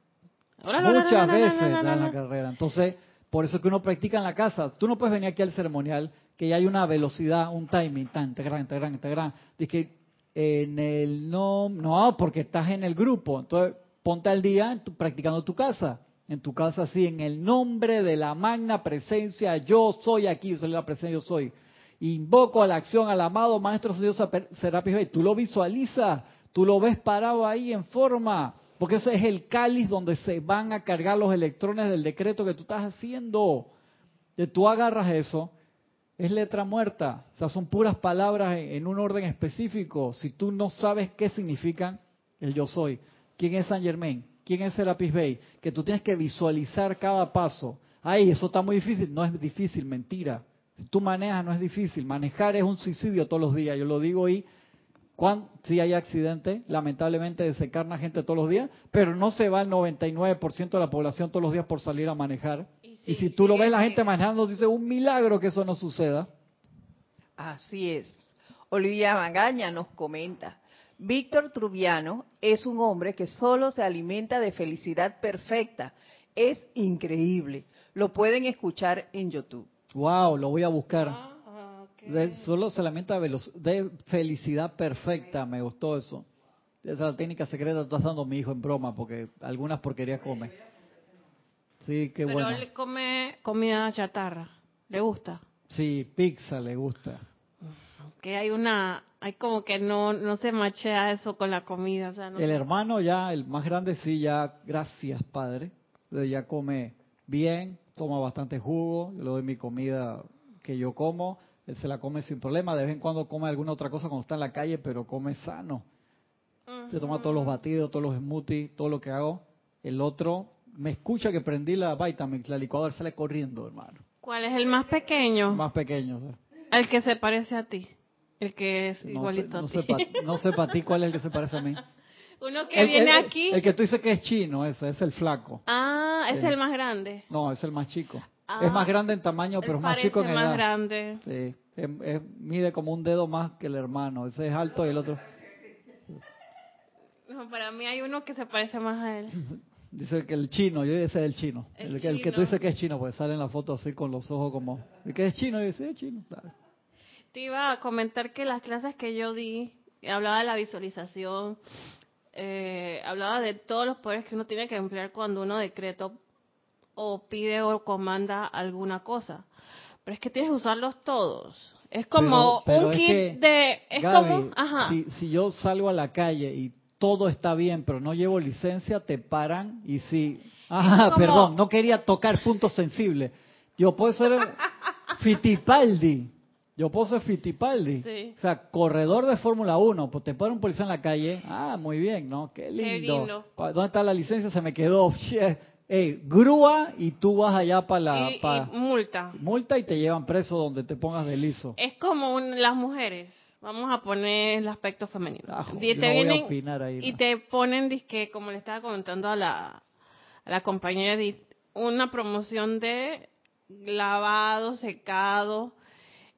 muchas veces da en la carrera. Entonces, por eso que uno practica en la casa. Tú no puedes venir aquí al ceremonial que ya hay una velocidad, un timing tan gran, tan gran, tan gran. De que en el no, no, porque estás en el grupo. Entonces, ponte al día practicando tu casa. En tu casa, sí, en el nombre de la magna presencia, yo soy aquí, yo soy la presencia, yo soy. Invoco a la acción al amado Maestro Señor Serapis Bey. Tú lo visualizas, tú lo ves parado ahí en forma, porque ese es el cáliz donde se van a cargar los electrones del decreto que tú estás haciendo. Tú agarras eso, es letra muerta, o sea, son puras palabras en, un orden específico. Si tú no sabes qué significan, el yo soy. ¿Quién es Saint Germain? ¿Quién es Serapis Bey? Que tú tienes que visualizar cada paso. Ay, eso está muy difícil. No es difícil, mentira. Si tú manejas, no es difícil. Manejar es un suicidio todos los días. Yo lo digo y cuando sí hay accidentes, lamentablemente desencarna gente todos los días, pero no se va el 99% de la población todos los días por salir a manejar. Y si tú lo ves la gente manejando, dice un milagro que eso no suceda. Así es. Olivia Magaña nos comenta, Víctor Trubiano es un hombre que solo se alimenta de felicidad perfecta. Es increíble. Lo pueden escuchar en YouTube. Wow, lo voy a buscar. Ah. De- solo se lamenta de, felicidad perfecta, me gustó eso. Esa es la técnica secreta está dando mi hijo en broma, porque algunas porquerías come. Sí, qué Pero bueno. él come comida chatarra. ¿Le gusta? Sí, pizza le gusta. Que hay una, hay como que no, no se machea eso con la comida. O sea, no El hermano ya, el más grande, sí, ya, gracias padre, ya come bien, toma bastante jugo, yo le doy mi comida que yo como, él se la come sin problema, de vez en cuando come alguna otra cosa cuando está en la calle, pero come sano. Se toma todos los batidos, todos los smoothies, todo lo que hago. El otro me escucha que prendí la Vitamix, la licuadora, sale corriendo, hermano. ¿Cuál es el más pequeño? Más pequeño. El que se parece a ti. El que es No sé, igualito no a ti. pa- no sé para ti cuál es el que se parece a mí. Uno que El, viene el- aquí. el que tú dices que es chino, ese es el flaco. Ah, es Sí. el más grande. No, es el más chico. Ah, es más grande en tamaño, pero es más chico en parece más edad. grande. Sí, es- es- mide como un dedo más que el hermano. Ese es alto y el otro. No, para mí hay uno que se parece más a él. Dice que el chino, yo ese es el chino. El El, que, el que chino. tú dices que es chino, pues sale en la foto así con los ojos como. ¿El que es chino? Y dice, es chino. Dale. Te iba a comentar que las clases que yo di, hablaba de la visualización, eh, hablaba de todos los poderes que uno tiene que emplear cuando uno decreta o pide o comanda alguna cosa. Pero es que tienes que usarlos todos. Es como Pero- pero un es kit que, de... Es Gaby, como... Ajá. Si, si yo salgo a la calle y todo está bien, pero no llevo licencia, te paran y si... Ah, como- perdón, no quería tocar puntos sensibles. Yo puedo ser Fittipaldi. Yo puedo ser Fittipaldi. Sí. O sea, corredor de Fórmula 1. Pues te para un policía en la calle. Ah, muy bien, ¿no? Qué lindo. lindo. ¿Dónde está la licencia? Se me quedó. Ey, grúa y tú vas allá para la... y, pa- y multa. multa y te llevan preso donde te pongas de liso. Es como un- las mujeres. Vamos a poner el aspecto femenino. Ajo, Y te vienen ahí, y ¿no? te ponen, como le estaba comentando a la, a la compañera Edith, una promoción de lavado, secado,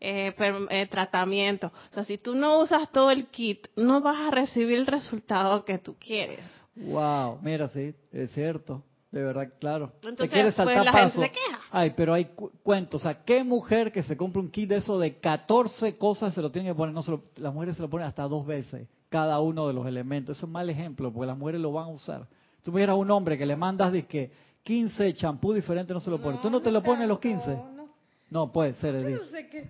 eh, eh, tratamiento. O sea, si tú no usas todo el kit, no vas a recibir el resultado que tú quieres. Wow, mira, sí, es cierto. De verdad, claro. Entonces, Te quieres pues, saltar gente paso. se queja. Ay, pero hay cu- cuentos. O sea, ¿qué mujer que se compra un kit de eso de 14 cosas se lo tiene que poner? No se lo- las mujeres se lo ponen hasta dos veces, cada uno de los elementos. Eso es mal ejemplo, porque las mujeres lo van a usar. Si a un hombre que le mandas de que 15 champú diferentes, no se lo pone. ¿Tú no te lo pones los 15? No, puede ser, Edith.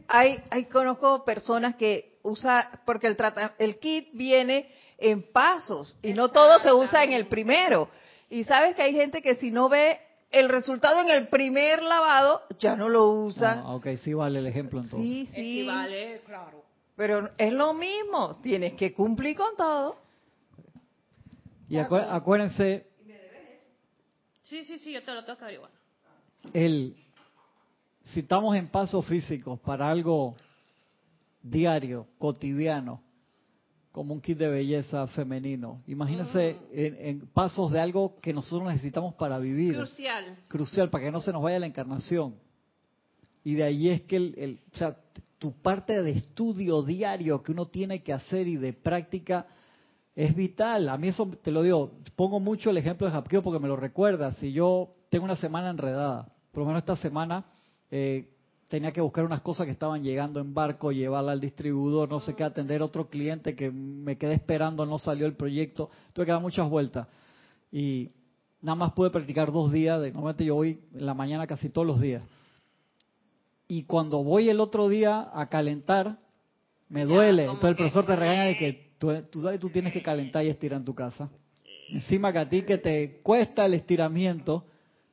Hay, hay conozco personas que usa porque el trata, el kit viene en pasos y no todo se usa en el primero. Y sabes que hay gente que si no ve el resultado en el primer lavado ya no lo usa. Ah, ok, sí vale el ejemplo entonces. sí, sí. claro. Pero es lo mismo, tienes que cumplir con todo. Y acué- acuérdense, Sí, sí, sí, yo te lo tengo que averiguar. el, si estamos en pasos físicos para algo diario, cotidiano, como un kit de belleza femenino, imagínense en, en pasos de algo que nosotros necesitamos para vivir, Crucial. crucial, para que no se nos vaya la encarnación. Y de ahí es que el, el- o sea, tu parte de estudio diario que uno tiene que hacer y de práctica es vital. A mí eso te lo digo, pongo mucho el ejemplo de Hapkido porque me lo recuerda. Si yo tengo una semana enredada, por lo menos esta semana eh, tenía que buscar unas cosas que estaban llegando en barco, llevarla al distribuidor, no sé qué, atender a otro cliente que me quedé esperando, no salió el proyecto, tuve que dar muchas vueltas. Y nada más pude practicar dos días, de, normalmente yo voy en la mañana casi todos los días. Y cuando voy el otro día a calentar, me duele. Entonces el profesor te regaña de que tú, tú tú tienes que calentar y estirar en tu casa. Encima que a ti que te cuesta el estiramiento,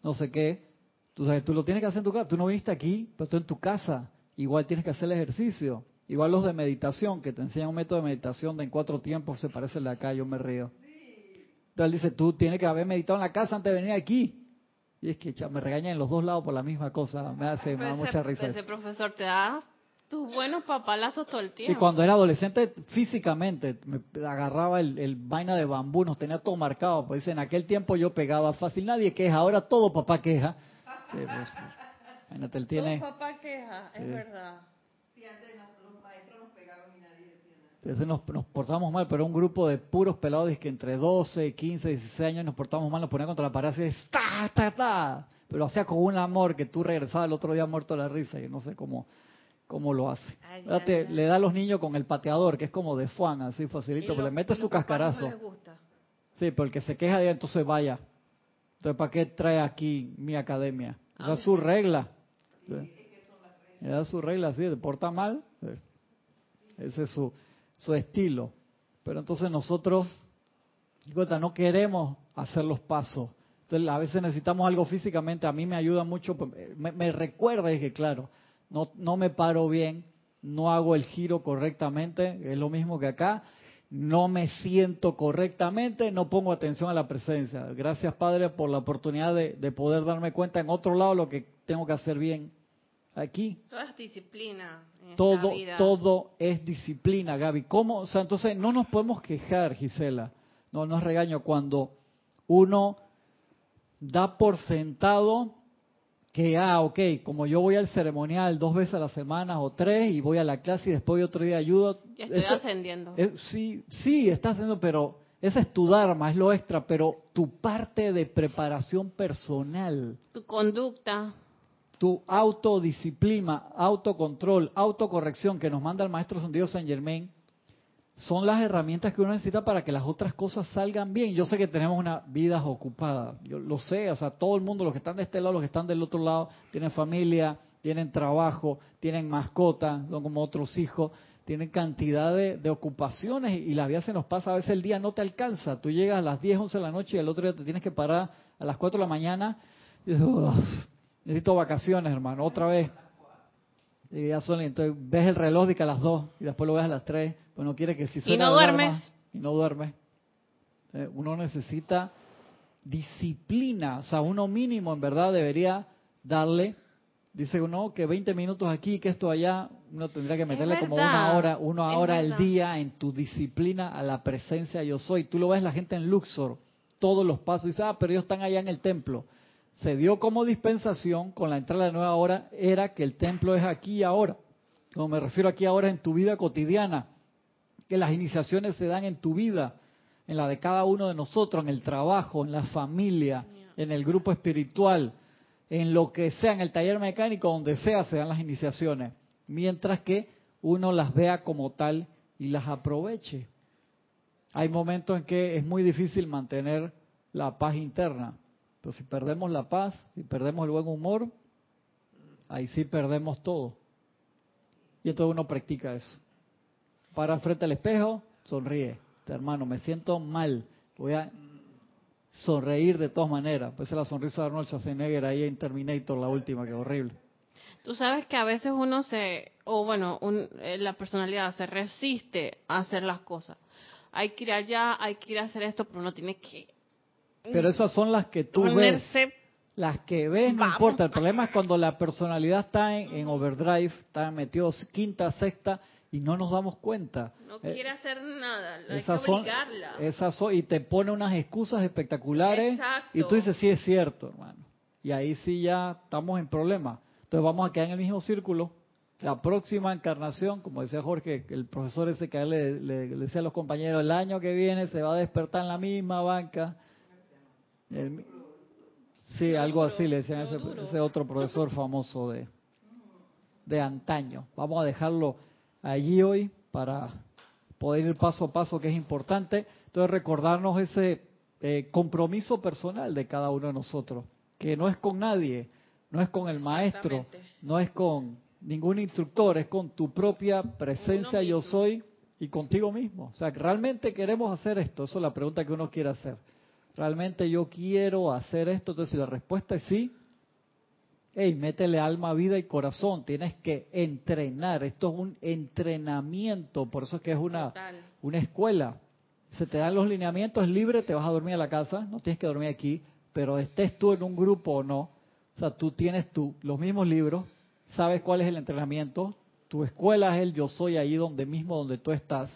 no sé qué, tú sabes, tú lo tienes que hacer en tu casa. Tú no viniste aquí, pero tú en tu casa. Igual tienes que hacer el ejercicio. Igual los de meditación, que te enseñan un método de meditación de en cuatro tiempos, se parece al de acá, yo me río. Entonces él dice, tú tienes que haber meditado en la casa antes de venir aquí. Y es que cha, me regañan en los dos lados por la misma cosa. Me hace me da mucha risa. ese eso. profesor te da tus buenos papalazos todo el tiempo. Y cuando era adolescente, físicamente, me agarraba el, el vaina de bambú, nos tenía todo marcado. Pues dice, en aquel tiempo yo pegaba fácil, nadie queja, ahora todo papá queja. Sí, pues, imagínate, él tiene... Papá queja, Sí. es verdad. Entonces nos, nos portamos mal, pero un grupo de puros pelados que entre 12, 15, 16 años nos portamos mal, nos ponían contra la pared así, ¡ta, ta, ta! Pero hacía con un amor que tú regresabas el otro día muerto de la risa. y no sé cómo, cómo lo hace. Ay, le da a los niños con el pateador, que es como de Fuan, así facilito, Y pero le lo- mete y su los cascarazo. No les gusta. Sí, pero el que se queja de ahí, entonces vaya. Entonces, ¿para qué trae aquí mi academia? Esa es su regla. Esa es su regla, sí, se porta mal. Ese es su, su estilo. Pero entonces nosotros, no queremos hacer los pasos. Entonces, a veces necesitamos algo físicamente. A mí me ayuda mucho, pues, me, me recuerda, es que claro, no, no me paro bien, no hago el giro correctamente, es lo mismo que acá no me siento correctamente, no pongo atención a la presencia. Gracias, Padre, por la oportunidad de, de poder darme cuenta en otro lado lo que tengo que hacer bien. Aquí, Todo es disciplina. en esta todo, vida. todo es disciplina, Gaby. ¿Cómo? O sea, entonces no nos podemos quejar, Gisela. No, no es regaño cuando uno da por sentado que, ah, ok, como yo voy al ceremonial dos veces a la semana o tres y voy a la clase y después otro día ayudo. Ya estoy eso- ascendiendo. sí, sí, estás haciendo, pero esa es tu dharma, es lo extra, pero tu parte de preparación personal, Tu conducta. tu autodisciplina, autocontrol, autocorrección que nos manda el maestro Santiago San Germain, son las herramientas que uno necesita para que las otras cosas salgan bien. Yo sé que tenemos una vida ocupada, yo lo sé, o sea, todo el mundo, los que están de este lado, los que están del otro lado, tienen familia, tienen trabajo, tienen mascotas, son como otros hijos, tienen cantidad de, de ocupaciones y la vida se nos pasa, a veces el día no te alcanza, tú llegas a las 10, 11 de la noche y el otro día te tienes que parar a las 4 de la mañana y dices, "Uf, necesito vacaciones, hermano, otra vez. Y ya son, entonces ves el reloj de que a las 2 y después lo ves a las 3, pues no quieres que si suena no la alarma, duermes. y no duermes. Uno necesita disciplina, o sea, uno mínimo en verdad debería darle, dice uno que 20 minutos aquí, que esto allá, uno tendría que meterle como una hora, una es hora al verdad. día en tu disciplina a la presencia yo soy. Tú lo ves la gente en Luxor, todos los pasos, y dices, ah, pero ellos están allá en el templo. Se dio como dispensación con la entrada de la nueva hora, era que el templo es aquí y ahora. Como me refiero aquí ahora en tu vida cotidiana, que las iniciaciones se dan en tu vida, en la de cada uno de nosotros, en el trabajo, en la familia, en el grupo espiritual, en lo que sea, en el taller mecánico, donde sea, se dan las iniciaciones. Mientras que uno las vea como tal y las aproveche. Hay momentos en que es muy difícil mantener la paz interna. Si perdemos la paz, si perdemos el buen humor, ahí sí perdemos todo. Y entonces uno practica eso. Para frente al espejo, sonríe. Hermano, me siento mal. Voy a sonreír de todas maneras. Pues la sonrisa de Arnold Schwarzenegger ahí en Terminator, la última, que horrible. Tú sabes que a veces uno se, o bueno, eh, la personalidad se resiste a hacer las cosas. Hay que ir allá, hay que ir a hacer esto, pero uno tiene que pero esas son las que tú ves. Las que ves no importa. El problema es cuando la personalidad está en, overdrive, está metido quinta, sexta y no nos damos cuenta. No eh, quiere hacer nada, hay que obligarla. esas son, y te pone unas excusas espectaculares y tú dices, sí es cierto, hermano. Y ahí sí ya estamos en problema. Entonces vamos a quedar en el mismo círculo. La próxima encarnación, como decía Jorge, el profesor ese que le, le decía a los compañeros, el año que viene se va a despertar en la misma banca sí, algo así le decían a ese, otro profesor famoso de, de antaño. Vamos a dejarlo allí hoy para poder ir paso a paso, que es importante. Entonces, recordarnos ese eh, compromiso personal de cada uno de nosotros, que no es con nadie, no es con el maestro, no es con ningún instructor, es con tu propia presencia yo soy y contigo mismo. O sea, realmente queremos hacer esto, eso es la pregunta que uno quiere hacer realmente yo quiero hacer esto. Entonces, si la respuesta es sí, hey, métele alma, vida y corazón. Tienes que entrenar. Esto es un entrenamiento, por eso es que es una, una escuela. Se te dan los lineamientos, es libre, te vas a dormir a la casa, no tienes que dormir aquí, pero estés tú en un grupo o no. O sea, tú tienes tú los mismos libros, sabes cuál es el entrenamiento, tu escuela es el yo soy ahí donde mismo donde tú estás.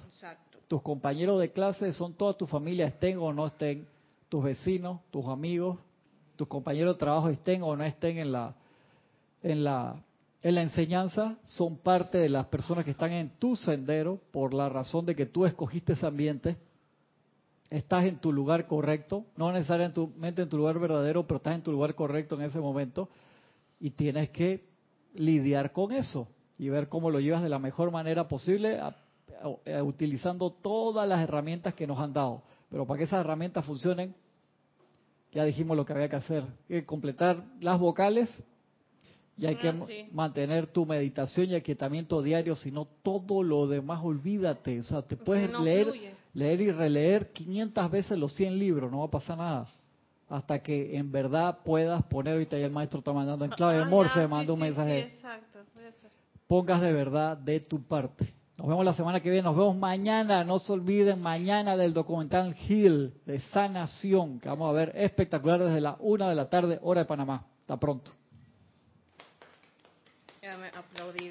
Tus compañeros de clase son toda tu familia, estén o no estén tus vecinos, tus amigos, tus compañeros de trabajo estén o no estén en la, en la, en la enseñanza, son parte de las personas que están en tu sendero por la razón de que tú escogiste ese ambiente. Estás en tu lugar correcto, no necesariamente en tu lugar verdadero, pero estás en tu lugar correcto en ese momento y tienes que lidiar con eso y ver cómo lo llevas de la mejor manera posible, utilizando todas las herramientas que nos han dado. Pero para que esas herramientas funcionen, ya dijimos lo que había que hacer, hay que completar las vocales y hay que ah, mantener tu meditación y aquietamiento diario, si no todo lo demás olvídate, o sea, te puedes leer, leer y releer 500 veces los 100 libros, no va a pasar nada. Hasta que en verdad puedas poner, ahorita ya el maestro está mandando en clave de ah, Morse, me manda un mensaje. Pongas de verdad de tu parte. Nos vemos la semana que viene, nos vemos mañana, no se olviden, mañana del documental Hill de Sanación, que vamos a ver espectacular desde la una de la tarde, hora de Panamá. Hasta pronto.